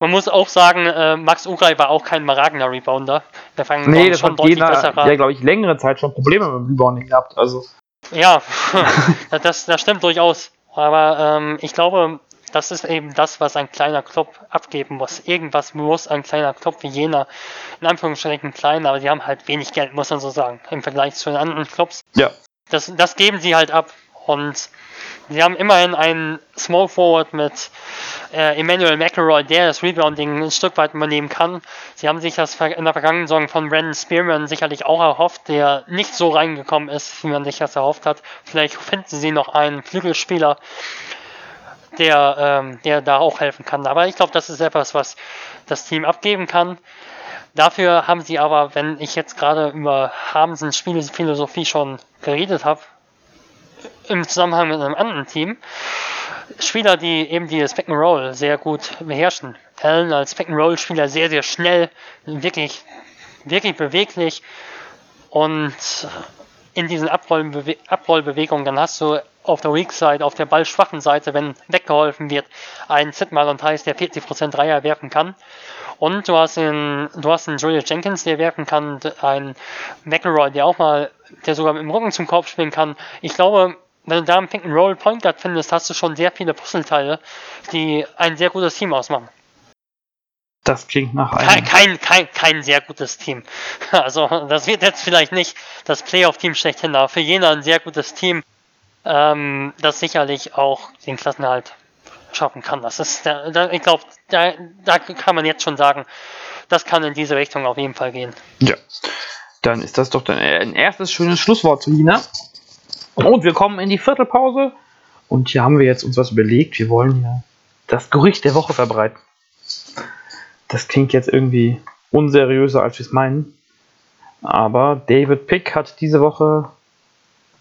man muss auch sagen, äh, Max Ugrai war auch kein maragner Rebounder. Der fangen nee, das schon deutlich Jena, besserer. Ja, glaube ich, längere Zeit schon Probleme mit dem Rebounding gehabt. Also. Ja, das, das stimmt durchaus. Aber ähm, ich glaube, das ist eben das, was ein kleiner Club abgeben muss. Irgendwas muss ein kleiner Club wie jener, in Anführungsstrichen klein, aber die haben halt wenig Geld, muss man so sagen, im Vergleich zu den anderen Clubs. Ja. Das, das geben sie halt ab. Und Sie haben immerhin einen Small Forward mit äh, Emmanuel McElroy, der das Rebounding ein Stück weit übernehmen kann. Sie haben sich das in der vergangenen Saison von Brandon Spearman sicherlich auch erhofft, der nicht so reingekommen ist, wie man sich das erhofft hat. Vielleicht finden sie noch einen Flügelspieler, der, ähm, der da auch helfen kann. Aber ich glaube, das ist etwas, was das Team abgeben kann. Dafür haben sie aber, wenn ich jetzt gerade über Hamsens Spielphilosophie schon geredet habe, im Zusammenhang mit einem anderen Team Spieler, die eben die Pick and Roll sehr gut beherrschen. Allen als Roll Spieler sehr, sehr schnell, wirklich, wirklich beweglich und in diesen Abrollbewe Abrollbewegungen, dann hast du auf der Weak Side, auf der ballschwachen Seite, wenn weggeholfen wird, einen Sidmal und heißt, der 40% Dreier werfen kann. Und du hast einen, du hast einen Julius Jenkins, der werfen kann, einen McElroy, der auch mal, der sogar mit dem Rücken zum Korb spielen kann. Ich glaube, wenn du da einen Pink Roll Point Guard findest, hast du schon sehr viele Puzzleteile, die ein sehr gutes Team ausmachen. Das klingt nach einem. Kein, kein, kein, kein sehr gutes Team. Also, das wird jetzt vielleicht nicht das Playoff-Team schlechthin, aber für Jena ein sehr gutes Team, ähm, das sicherlich auch den Klassenhalt schaffen kann. Das ist, da, da, ich glaube, da, da kann man jetzt schon sagen, das kann in diese Richtung auf jeden Fall gehen. Ja, dann ist das doch dann ein erstes schönes Schlusswort zu Nina. Und wir kommen in die Viertelpause. Und hier haben wir jetzt uns was überlegt. Wir wollen ja das Gerücht der Woche verbreiten. Das klingt jetzt irgendwie unseriöser, als wir es meinen. Aber David Pick hat diese Woche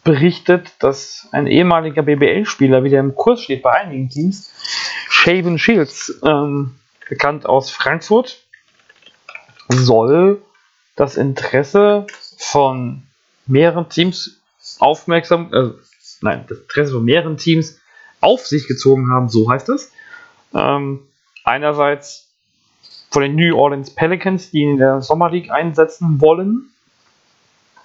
berichtet, dass ein ehemaliger BBL-Spieler wieder im Kurs steht bei einigen Teams. Shaven Shields, ähm, bekannt aus Frankfurt, soll das Interesse von mehreren Teams aufmerksam, äh, nein, das Interesse von mehreren Teams auf sich gezogen haben, so heißt es. Ähm, einerseits von den New Orleans Pelicans, die in der Sommer League einsetzen wollen,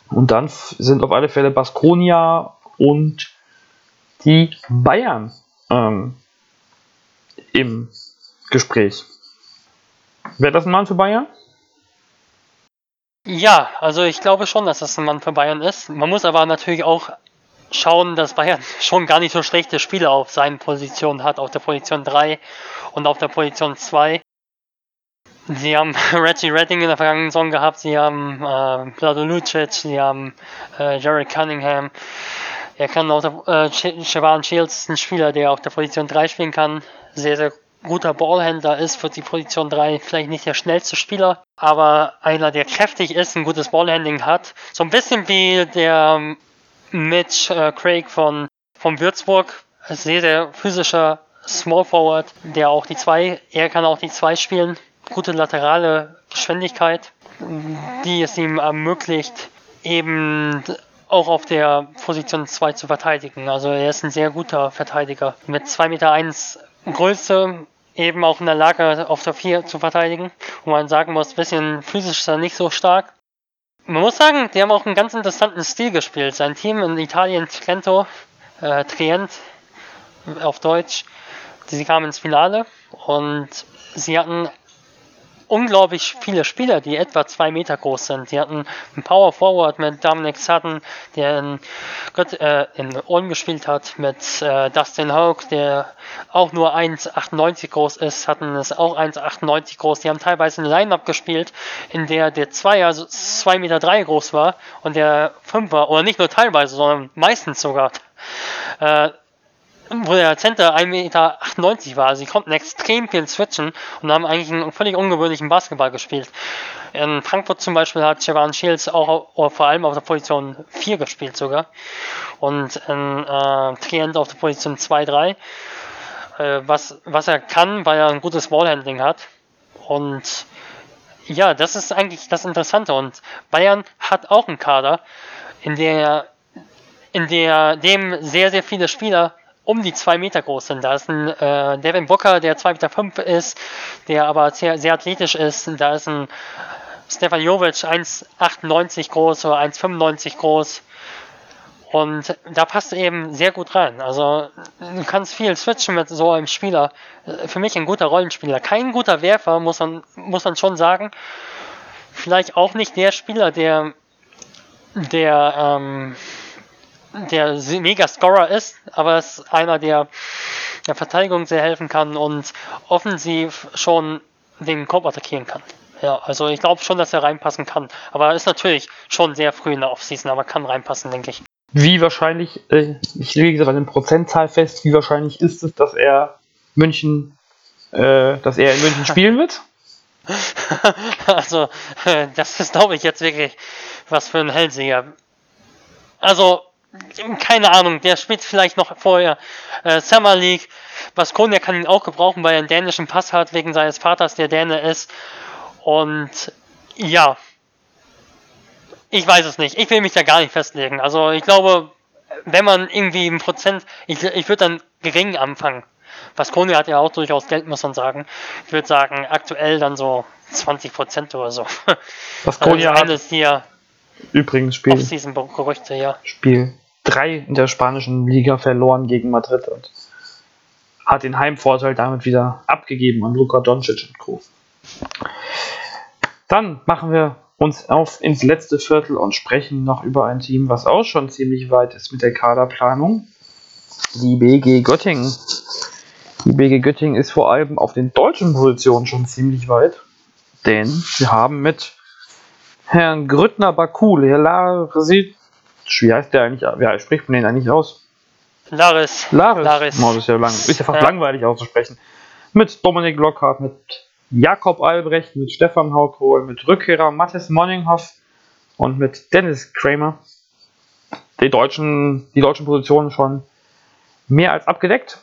und dann sind auf alle Fälle Baskonia und die Bayern ähm, im Gespräch. Wäre das ein Mann für Bayern? Ja, also ich glaube schon, dass das ein Mann für Bayern ist. Man muss aber natürlich auch schauen, dass Bayern schon gar nicht so schlechte Spiele auf seinen Positionen hat, auf der Position 3 und auf der Position 2. Sie haben Reggie Redding in der vergangenen Saison gehabt, sie haben äh, Vlado Lucic, sie haben äh, Jared Cunningham. Er kann auch der, äh, Siobhan Shields, ein Spieler, der auf der Position 3 spielen kann. Sehr, sehr guter Ballhändler ist für die Position 3. Vielleicht nicht der schnellste Spieler, aber einer, der kräftig ist, ein gutes Ballhandling hat. So ein bisschen wie der Mitch äh, Craig von, von Würzburg. Sehr, sehr physischer Small Forward, der auch die 2, er kann auch die 2 spielen gute laterale Geschwindigkeit, die es ihm ermöglicht, eben auch auf der Position 2 zu verteidigen. Also er ist ein sehr guter Verteidiger. Mit 2,1 Meter eins Größe eben auch in der Lage, auf der 4 zu verteidigen. Wo man sagen muss, ein bisschen physisch ist er nicht so stark. Man muss sagen, die haben auch einen ganz interessanten Stil gespielt. Sein Team in Italien, Trento, äh, Trient auf Deutsch, sie kamen ins Finale und sie hatten unglaublich viele Spieler, die etwa zwei Meter groß sind. Die hatten einen Power Forward mit Dominic Sutton, der in, Gott, äh, in Ulm gespielt hat, mit äh, Dustin Hoke, der auch nur 1,98 groß ist, hatten es auch 1,98 groß. Die haben teilweise eine Line-Up gespielt, in der der Zweier also 2,3 Meter drei groß war und der Fünfer, oder nicht nur teilweise, sondern meistens sogar. Äh, wo der Center 1,98 Meter war. Sie konnten extrem viel switchen und haben eigentlich einen völlig ungewöhnlichen Basketball gespielt. In Frankfurt zum Beispiel hat Javon Shields auch vor allem auf der Position 4 gespielt sogar. Und in äh, Trient auf der Position 2-3. Äh, was, was er kann, weil er ein gutes Ballhandling hat. Und ja, das ist eigentlich das Interessante. Und Bayern hat auch einen Kader, in der in der dem sehr, sehr viele Spieler um die zwei Meter groß sind. Da ist ein äh, Devin Booker, der 2,5 Meter fünf ist, der aber sehr, sehr athletisch ist. Da ist ein Stefan Jovic, 1,98 groß oder 1,95 groß. Und da passt eben sehr gut rein. Also du kannst viel switchen mit so einem Spieler. Für mich ein guter Rollenspieler. Kein guter Werfer, muss man, muss man schon sagen. Vielleicht auch nicht der Spieler, der, der ähm, der Mega-Scorer ist, aber ist einer, der der Verteidigung sehr helfen kann und offensiv schon den Korb attackieren kann. Ja, also ich glaube schon, dass er reinpassen kann. Aber er ist natürlich schon sehr früh in der Offseason, aber kann reinpassen, denke ich. Wie wahrscheinlich, äh, ich lege jetzt aber eine Prozentzahl fest, wie wahrscheinlich ist es, dass er München, äh, dass er in München spielen wird? also, äh, das ist, glaube ich, jetzt wirklich was für ein Hellseher. Also, keine Ahnung, der spielt vielleicht noch vorher äh, Summer League. Baskonia kann ihn auch gebrauchen, weil er einen dänischen Pass hat, wegen seines Vaters, der Däne ist. Und ja, ich weiß es nicht. Ich will mich da gar nicht festlegen. Also ich glaube, wenn man irgendwie ein Prozent, ich, ich würde dann gering anfangen. Baskonia hat ja auch durchaus Geld, muss man sagen. Ich würde sagen, aktuell dann so 20 Prozent oder so. Baskonia also hat hier übrigens Spiel. Off-Season-Gerüchte, ja. Spiel 3 in der spanischen Liga verloren gegen Madrid und hat den Heimvorteil damit wieder abgegeben an Luka Doncic und Co. Dann machen wir uns auf ins letzte Viertel und sprechen noch über ein Team, was auch schon ziemlich weit ist mit der Kaderplanung. Die BG Göttingen. Die BG Göttingen ist vor allem auf den deutschen Positionen schon ziemlich weit, denn wir haben mit Herrn Grüttner Bakul, Herr Larsit wie heißt der eigentlich? Wie spricht man den eigentlich aus? Laris. Laris. Laris. Oh, das ist ja, lang, ist ja fast ja. langweilig auszusprechen. Mit Dominik Lockhart, mit Jakob Albrecht, mit Stefan Haugkohl, mit Rückkehrer Mathis Monninghoff und mit Dennis Kramer. Die deutschen, die deutschen Positionen schon mehr als abgedeckt.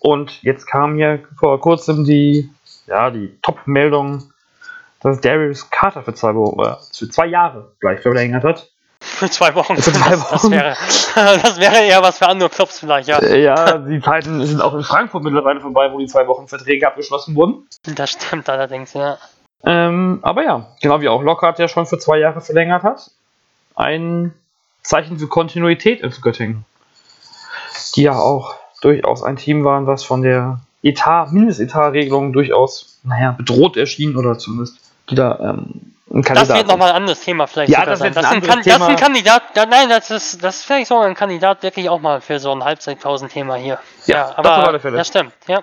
Und jetzt kam hier vor kurzem die, ja, die Top-Meldung, dass Darius Carter für zwei, für zwei Jahre gleich verlängert hat. Für zwei Wochen. Für zwei Wochen. Das, wäre, das wäre eher was für andere Clubs vielleicht, ja. Ja, die Zeiten sind auch in Frankfurt mittlerweile vorbei, wo die zwei Wochen Verträge abgeschlossen wurden. Das stimmt allerdings, ja. Ähm, aber ja, genau wie auch Lockhart ja schon für zwei Jahre verlängert hat. Ein Zeichen für Kontinuität in Göttingen. Die ja auch durchaus ein Team waren, was von der Etat, Mindestetat-Regelung durchaus, naja, bedroht erschien oder zumindest die da ähm. Das wird nochmal ein anderes Thema vielleicht. Ja, das, sein. das, ein, das ist ein Kandidat. Ja, nein, das ist, das ist vielleicht sogar ein Kandidat wirklich auch mal für so ein Halbzeitpausen-Thema hier. Ja, ja aber das, auf alle Fälle. das stimmt, ja.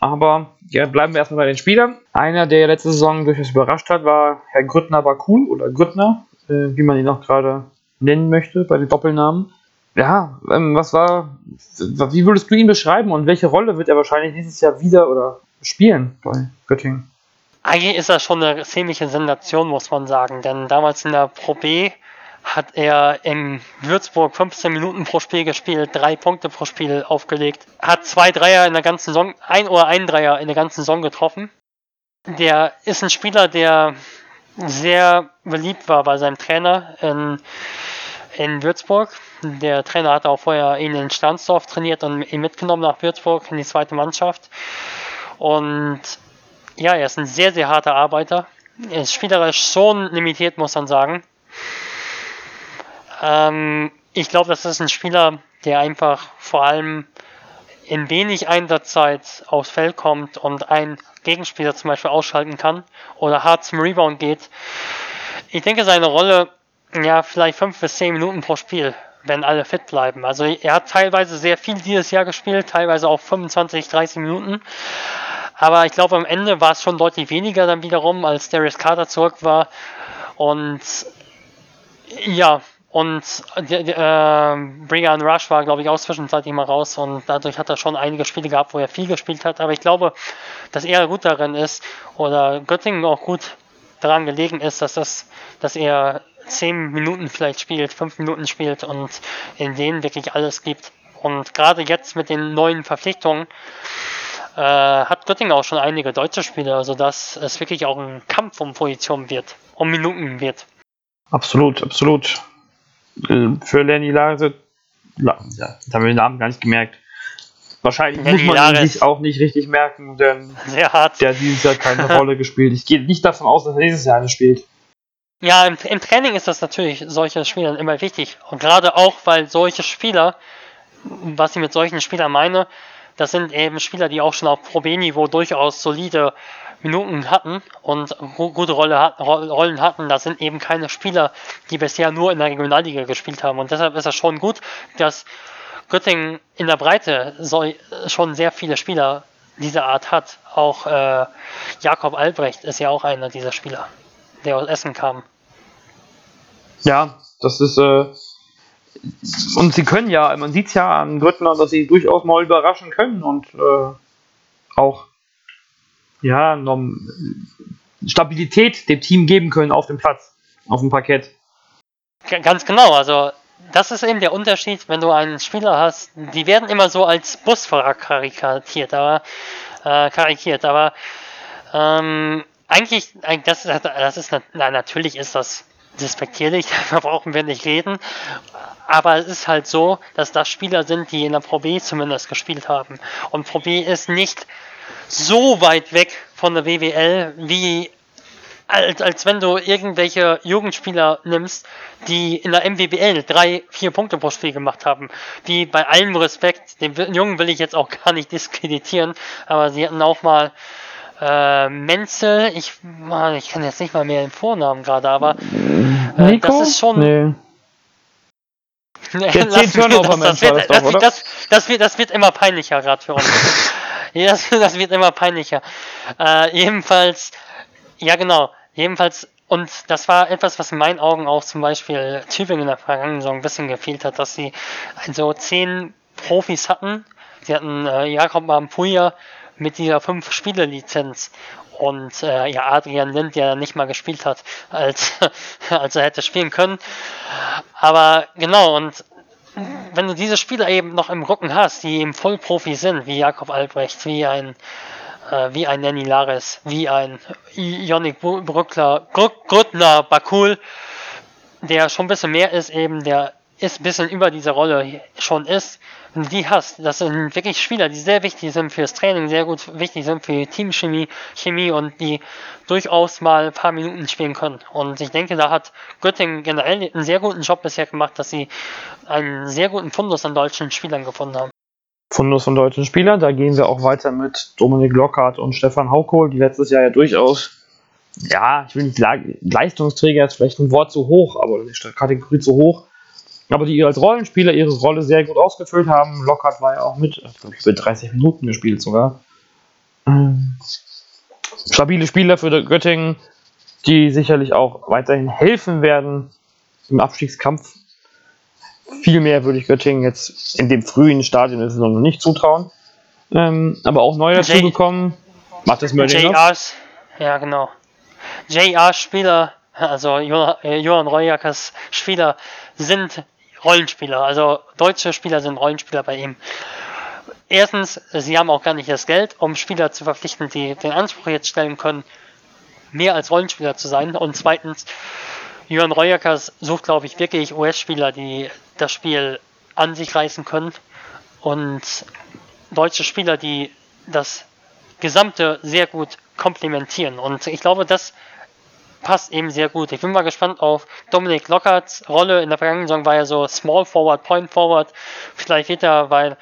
Aber ja, bleiben wir erstmal bei den Spielern. Einer, der letzte Saison durchaus überrascht hat, war Herr Grüttner Bakul oder Grüttner, äh, wie man ihn auch gerade nennen möchte bei den Doppelnamen. Ja, ähm, was war, wie würdest du ihn beschreiben und welche Rolle wird er wahrscheinlich dieses Jahr wieder oder spielen bei Göttingen? Eigentlich ist das schon eine ziemliche Sensation, muss man sagen. Denn damals in der Pro B hat er in Würzburg 15 Minuten pro Spiel gespielt, drei Punkte pro Spiel aufgelegt, hat zwei Dreier in der ganzen Saison, ein oder ein Dreier in der ganzen Saison getroffen. Der ist ein Spieler, der sehr beliebt war bei seinem Trainer in, in Würzburg. Der Trainer hat auch vorher ihn in Stahnsdorf trainiert und ihn mitgenommen nach Würzburg in die zweite Mannschaft. Und ja, er ist ein sehr, sehr harter Arbeiter. Er ist spielerisch schon limitiert, muss man sagen. Ähm, ich glaube, das ist ein Spieler, der einfach vor allem in wenig Einsatzzeit aufs Feld kommt und ein Gegenspieler zum Beispiel ausschalten kann oder hart zum Rebound geht. Ich denke, seine Rolle, ja, vielleicht fünf bis zehn Minuten pro Spiel, wenn alle fit bleiben. Also er hat teilweise sehr viel dieses Jahr gespielt, teilweise auch 25, 30 Minuten. Aber ich glaube, am Ende war es schon deutlich weniger dann wiederum, als Darius Carter zurück war. Und ja, und äh, Brian Rush war, glaube ich, auch zwischenzeitlich mal raus und dadurch hat er schon einige Spiele gehabt, wo er viel gespielt hat. Aber ich glaube, dass er gut darin ist oder Göttingen auch gut daran gelegen ist, dass, das, dass er zehn Minuten vielleicht spielt, fünf Minuten spielt und in denen wirklich alles gibt. Und gerade jetzt mit den neuen Verpflichtungen äh, hat Göttingen auch schon einige deutsche Spieler, sodass es wirklich auch ein Kampf um Positionen wird, um Minuten wird. Absolut, absolut. Äh, für Lenny Lase, ja, jetzt haben wir den Namen gar nicht gemerkt. Wahrscheinlich Lenny muss man ihn sich auch nicht richtig merken, denn Sehr hart. der hat dieses Jahr keine Rolle gespielt. Ich gehe nicht davon aus, dass er nächstes Jahr eine spielt. Ja, im, im, Training ist das natürlich solche Spielern immer wichtig. Und gerade auch, weil solche Spieler, was ich mit solchen Spielern meine, das sind eben Spieler, die auch schon auf Pro B-Niveau durchaus solide Minuten hatten und gute Rolle hat, Rollen hatten. Das sind eben keine Spieler, die bisher nur in der Regionalliga gespielt haben. Und deshalb ist es schon gut, dass Göttingen in der Breite so, schon sehr viele Spieler dieser Art hat. Auch äh, Jakob Albrecht ist ja auch einer dieser Spieler, der aus Essen kam. Ja, das ist. Äh, und sie können ja, man sieht es ja an Grüttner, dass sie durchaus mal überraschen können und äh, auch ja, Stabilität dem Team geben können auf dem Platz, auf dem Parkett. Ganz genau, also das ist eben der Unterschied, wenn du einen Spieler hast, die werden immer so als Busfahrer karikiert, aber äh, karikiert, aber ähm, eigentlich, das, das ist, na, natürlich ist das despektierlich, da brauchen wir nicht reden. Aber es ist halt so, dass das Spieler sind, die in der Pro B zumindest gespielt haben. Und Pro B ist nicht so weit weg von der WWL, wie als, als wenn du irgendwelche Jugendspieler nimmst, die in der MWBL drei, vier Punkte pro Spiel gemacht haben. Die bei allem Respekt, den Jungen will ich jetzt auch gar nicht diskreditieren, aber sie hatten auch mal äh, Menzel, ich, ich kann jetzt nicht mal mehr den Vornamen gerade, aber äh, das ist schon. Nee. Der 10 Turnover das, das, wird, das, das, das, wird, das wird immer peinlicher gerade für uns. Das, das wird immer peinlicher. Äh, jedenfalls, ja genau, jedenfalls, und das war etwas, was in meinen Augen auch zum Beispiel Tübingen in der vergangenen Saison ein bisschen gefehlt hat, dass sie so zehn Profis hatten. Sie hatten äh, Jakob Mampuya mit dieser fünf Spiele Lizenz und äh, ja Adrian Lind, der nicht mal gespielt hat, als, als er hätte spielen können. Aber genau, und wenn du diese Spieler eben noch im Rücken hast, die eben Vollprofi sind, wie Jakob Albrecht, wie ein äh, wie ein Nanny Lares, wie ein Yannick Brückler, Grüttner Bakul, der schon ein bisschen mehr ist, eben der ist ein bisschen über diese Rolle schon ist, die hast, das sind wirklich Spieler, die sehr wichtig sind fürs Training, sehr gut wichtig sind für Teamchemie Chemie und die durchaus mal ein paar Minuten spielen können. Und ich denke, da hat Göttingen generell einen sehr guten Job bisher gemacht, dass sie einen sehr guten Fundus an deutschen Spielern gefunden haben. Fundus von deutschen Spielern, da gehen wir auch weiter mit Dominik Lockhart und Stefan Haukohl, die letztes Jahr ja durchaus ja, ich will nicht sagen, Leistungsträger ist vielleicht ein Wort zu hoch, aber die Kategorie zu hoch, aber die als Rollenspieler ihre Rolle sehr gut ausgefüllt haben. Lockhart war ja auch mit, ich glaube, über 30 Minuten gespielt sogar. Ähm, stabile Spieler für Göttingen, die sicherlich auch weiterhin helfen werden im Abstiegskampf. Viel mehr würde ich Göttingen jetzt in dem frühen Stadion der Saison noch nicht zutrauen. Ähm, aber auch neu dazu bekommen. Macht das Mölding JRs, ja genau. JR-Spieler, also Johann Reujakers Spieler, sind Rollenspieler. Also deutsche Spieler sind Rollenspieler bei ihm. Erstens, sie haben auch gar nicht das Geld, um Spieler zu verpflichten, die den Anspruch jetzt stellen können, mehr als Rollenspieler zu sein. Und zweitens, Jörn Reuerkers sucht, glaube ich, wirklich US-Spieler, die das Spiel an sich reißen können. Und deutsche Spieler, die das Gesamte sehr gut komplementieren. Und ich glaube, das passt eben sehr gut. Ich bin mal gespannt auf Dominik Lockharts Rolle. In der vergangenen Saison war er so Small Forward, Point Forward. Vielleicht wird er, weil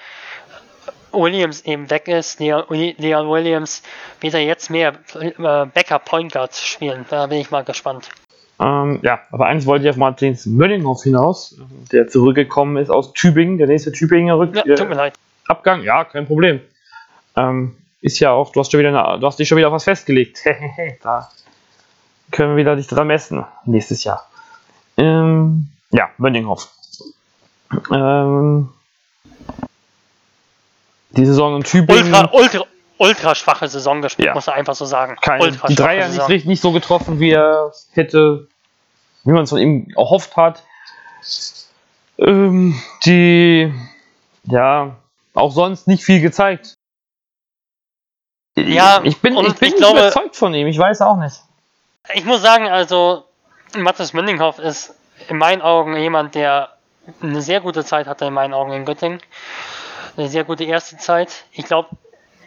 Williams eben weg ist, Leon, Leon Williams, wird er jetzt mehr äh, Backup Point Guard spielen. Da bin ich mal gespannt. Ähm, ja, aber eins wollte ich auf Martins Möllinghoff hinaus, der zurückgekommen ist aus Tübingen, der nächste Tübinger Rück ja, tut mir leid. Abgang, ja, kein Problem. Ähm, ist ja auch, du hast, schon wieder eine, du hast dich schon wieder auf was festgelegt. da können wir wieder dich dran messen nächstes Jahr. Ähm, ja, Mönninghoff. Ähm, die Saison in Tübingen. Ultra, ultra, ultra schwache Saison gespielt, ja. muss er einfach so sagen. Keine, die Dreier nicht, nicht so getroffen, wie er hätte, wie man es von ihm erhofft hat. Ähm, die, ja, auch sonst nicht viel gezeigt. Ja, ich bin, ich bin ich glaube, überzeugt von ihm, ich weiß auch nicht. Ich muss sagen, also, Mathis Mündinghoff ist in meinen Augen jemand, der eine sehr gute Zeit hatte, in meinen Augen in Göttingen. Eine sehr gute erste Zeit. Ich glaube,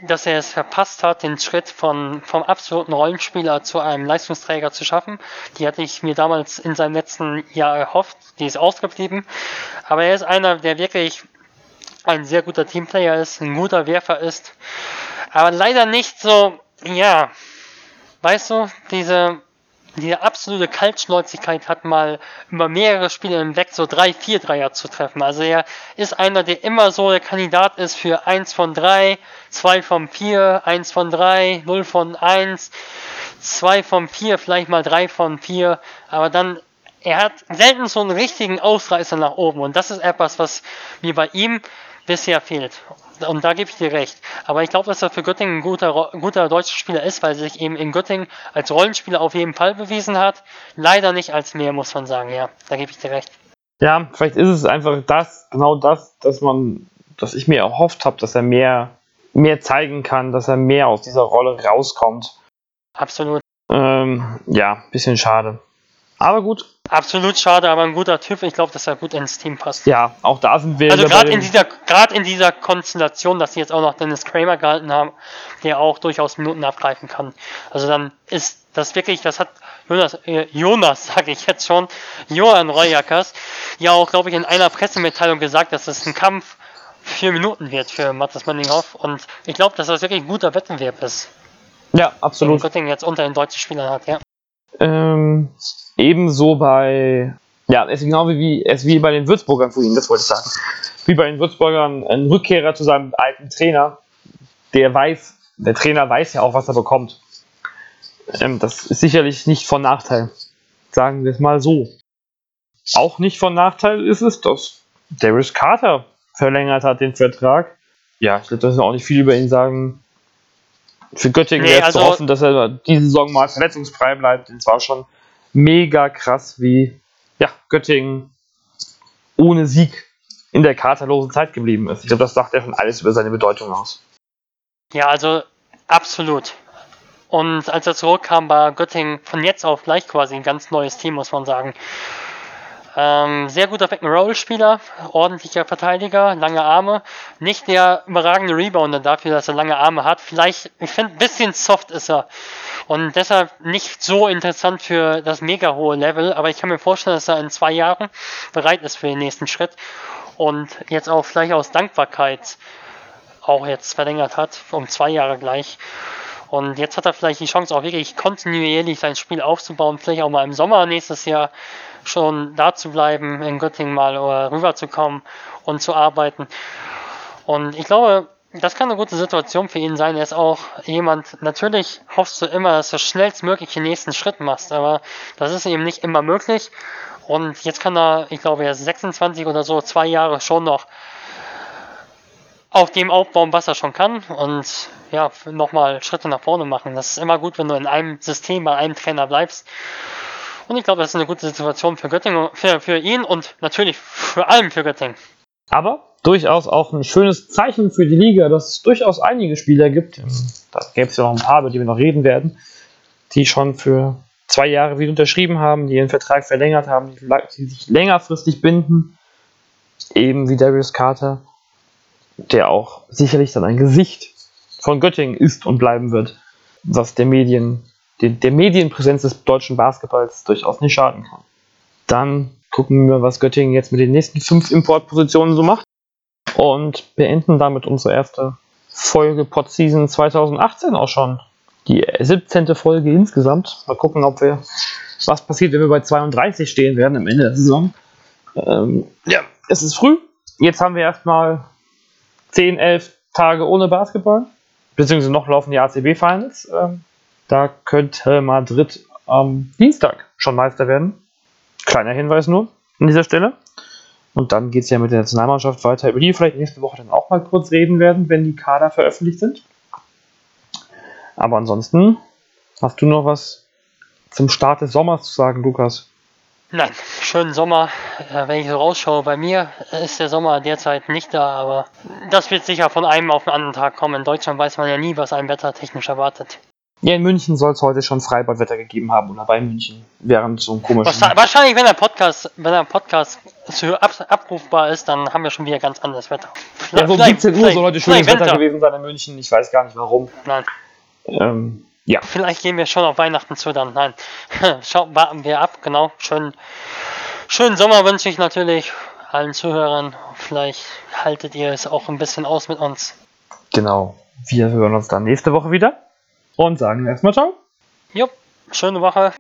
dass er es verpasst hat, den Schritt von, vom absoluten Rollenspieler zu einem Leistungsträger zu schaffen. Die hatte ich mir damals in seinem letzten Jahr erhofft. Die ist ausgeblieben. Aber er ist einer, der wirklich ein sehr guter Teamplayer ist, ein guter Werfer ist. Aber leider nicht so, ja, weißt du, diese diese absolute Kaltschnäuzigkeit hat, mal über mehrere Spiele hinweg so drei, vier Dreier zu treffen. Also er ist einer, der immer so der Kandidat ist für eins von drei, zwei von vier, eins von drei, null von eins, zwei von vier, vielleicht mal drei von vier, aber dann er hat selten so einen richtigen Ausreißer nach oben und das ist etwas, was mir bei ihm bisher fehlt. Und da gebe ich dir recht. Aber ich glaube, dass er für Göttingen ein guter, guter deutscher Spieler ist, weil er sich eben in Göttingen als Rollenspieler auf jeden Fall bewiesen hat. Leider nicht als mehr, muss man sagen. Ja, da gebe ich dir recht. Ja, vielleicht ist es einfach das, genau das, dass man, dass ich mir erhofft habe, dass er mehr, mehr zeigen kann, dass er mehr aus dieser Rolle rauskommt. Absolut. Ähm, ja, bisschen schade. Aber gut. Absolut schade, aber ein guter Typ. Ich glaube, dass er gut ins Team passt. Ja, auch da sind wir. Also gerade in dieser, gerade in dieser Konstellation, dass sie jetzt auch noch Dennis Kramer gehalten haben, der auch durchaus Minuten abgreifen kann. Also dann ist das wirklich, das hat Jonas, äh, Jonas sage ich jetzt schon, Johann Reuerkers, ja auch, glaube ich, in einer Pressemitteilung gesagt, dass es ein Kampf vier Minuten wird für Matthias Manninghoff. Und ich glaube, dass das wirklich ein guter Wettbewerb ist. Ja, absolut. Und Göttingen jetzt unter den deutschen Spielern hat, ja. Ähm, ebenso bei, ja, es ist genau wie, es wie bei den Würzburgern vorhin, das wollte ich sagen. Wie bei den Würzburgern ein Rückkehrer zu seinem alten Trainer, der weiß, der Trainer weiß ja auch, was er bekommt. Ähm, das ist sicherlich nicht von Nachteil. Sagen wir es mal so. Auch nicht von Nachteil ist es, dass Darius Carter verlängert hat den Vertrag. Ja, ich glaube, das ist auch nicht viel über ihn sagen. Für Göttingen nee, wäre es also, zu hoffen, dass er diese Saison mal verletzungsfrei bleibt. Und zwar schon mega krass, wie ja, Göttingen ohne Sieg in der katerlosen Zeit geblieben ist. Ich glaube, das sagt ja schon alles über seine Bedeutung aus. Ja, also absolut. Und als er zurückkam, war Göttingen von jetzt auf gleich quasi ein ganz neues Team, muss man sagen. Ähm, sehr guter Back-and-Roll-Spieler, ordentlicher Verteidiger, lange Arme. Nicht der überragende Rebounder dafür, dass er lange Arme hat. Vielleicht, ich finde, ein bisschen soft ist er. Und deshalb nicht so interessant für das mega hohe Level. Aber ich kann mir vorstellen, dass er in zwei Jahren bereit ist für den nächsten Schritt. Und jetzt auch vielleicht aus Dankbarkeit auch jetzt verlängert hat, um zwei Jahre gleich. Und jetzt hat er vielleicht die Chance, auch wirklich kontinuierlich sein Spiel aufzubauen, vielleicht auch mal im Sommer nächstes Jahr schon da zu bleiben, in Göttingen mal oder rüberzukommen und zu arbeiten. Und ich glaube, das kann eine gute Situation für ihn sein. Er ist auch jemand, natürlich hoffst du immer, dass du schnellstmöglich den nächsten Schritt machst, aber das ist eben nicht immer möglich. Und jetzt kann er, ich glaube, er ist 26 oder so, zwei Jahre schon noch auf dem aufbauen, was er schon kann und ja, nochmal Schritte nach vorne machen. Das ist immer gut, wenn du in einem System bei einem Trainer bleibst. Und ich glaube, das ist eine gute Situation für Göttingen, für, für ihn und natürlich für allem für Göttingen. Aber durchaus auch ein schönes Zeichen für die Liga, dass es durchaus einige Spieler gibt, da gäbe es ja noch ein paar, über die wir noch reden werden, die schon für zwei Jahre wieder unterschrieben haben, die ihren Vertrag verlängert haben, die sich längerfristig binden, eben wie Darius Carter, der auch sicherlich dann ein Gesicht von Göttingen ist und bleiben wird, was der Medien, der, der Medienpräsenz des deutschen Basketballs durchaus nicht schaden kann. Dann gucken wir, was Göttingen jetzt mit den nächsten fünf Importpositionen so macht und beenden damit unsere erste Folge Podseason 2018 auch schon. Die 17. Folge insgesamt. Mal gucken, ob wir was passiert, wenn wir bei 32 stehen werden am Ende der Saison. Ähm, ja, es ist früh. Jetzt haben wir erstmal 10, 11 Tage ohne Basketball. Beziehungsweise noch laufen die ACB Finals. Ähm, da könnte Madrid am Dienstag schon Meister werden. Kleiner Hinweis nur an dieser Stelle. Und dann geht es ja mit der Nationalmannschaft weiter, über die wir vielleicht nächste Woche dann auch mal kurz reden werden, wenn die Kader veröffentlicht sind. Aber ansonsten, hast du noch was zum Start des Sommers zu sagen, Lukas? Nein, schönen Sommer. Äh, wenn ich so rausschaue, bei mir ist der Sommer derzeit nicht da, aber das wird sicher von einem auf den anderen Tag kommen. In Deutschland weiß man ja nie, was einen wettertechnisch erwartet. Ja, in München soll es heute schon Freibadwetter gegeben haben oder bei München, während so ein komisches. Wahrscheinlich, wenn der Podcast, wenn der Podcast ab, abrufbar ist, dann haben wir schon wieder ganz anderes Wetter. Ja, so um 17 Uhr soll heute schönes Wetter gewesen sein in München. Ich weiß gar nicht warum. Nein. Ähm, ja. Vielleicht gehen wir schon auf Weihnachten zu dann. Nein. Schau, warten wir ab, genau. Schönen, schönen Sommer wünsche ich natürlich allen Zuhörern. Vielleicht haltet ihr es auch ein bisschen aus mit uns. Genau. Wir hören uns dann nächste Woche wieder und sagen erstmal ciao. Jupp, schöne Woche.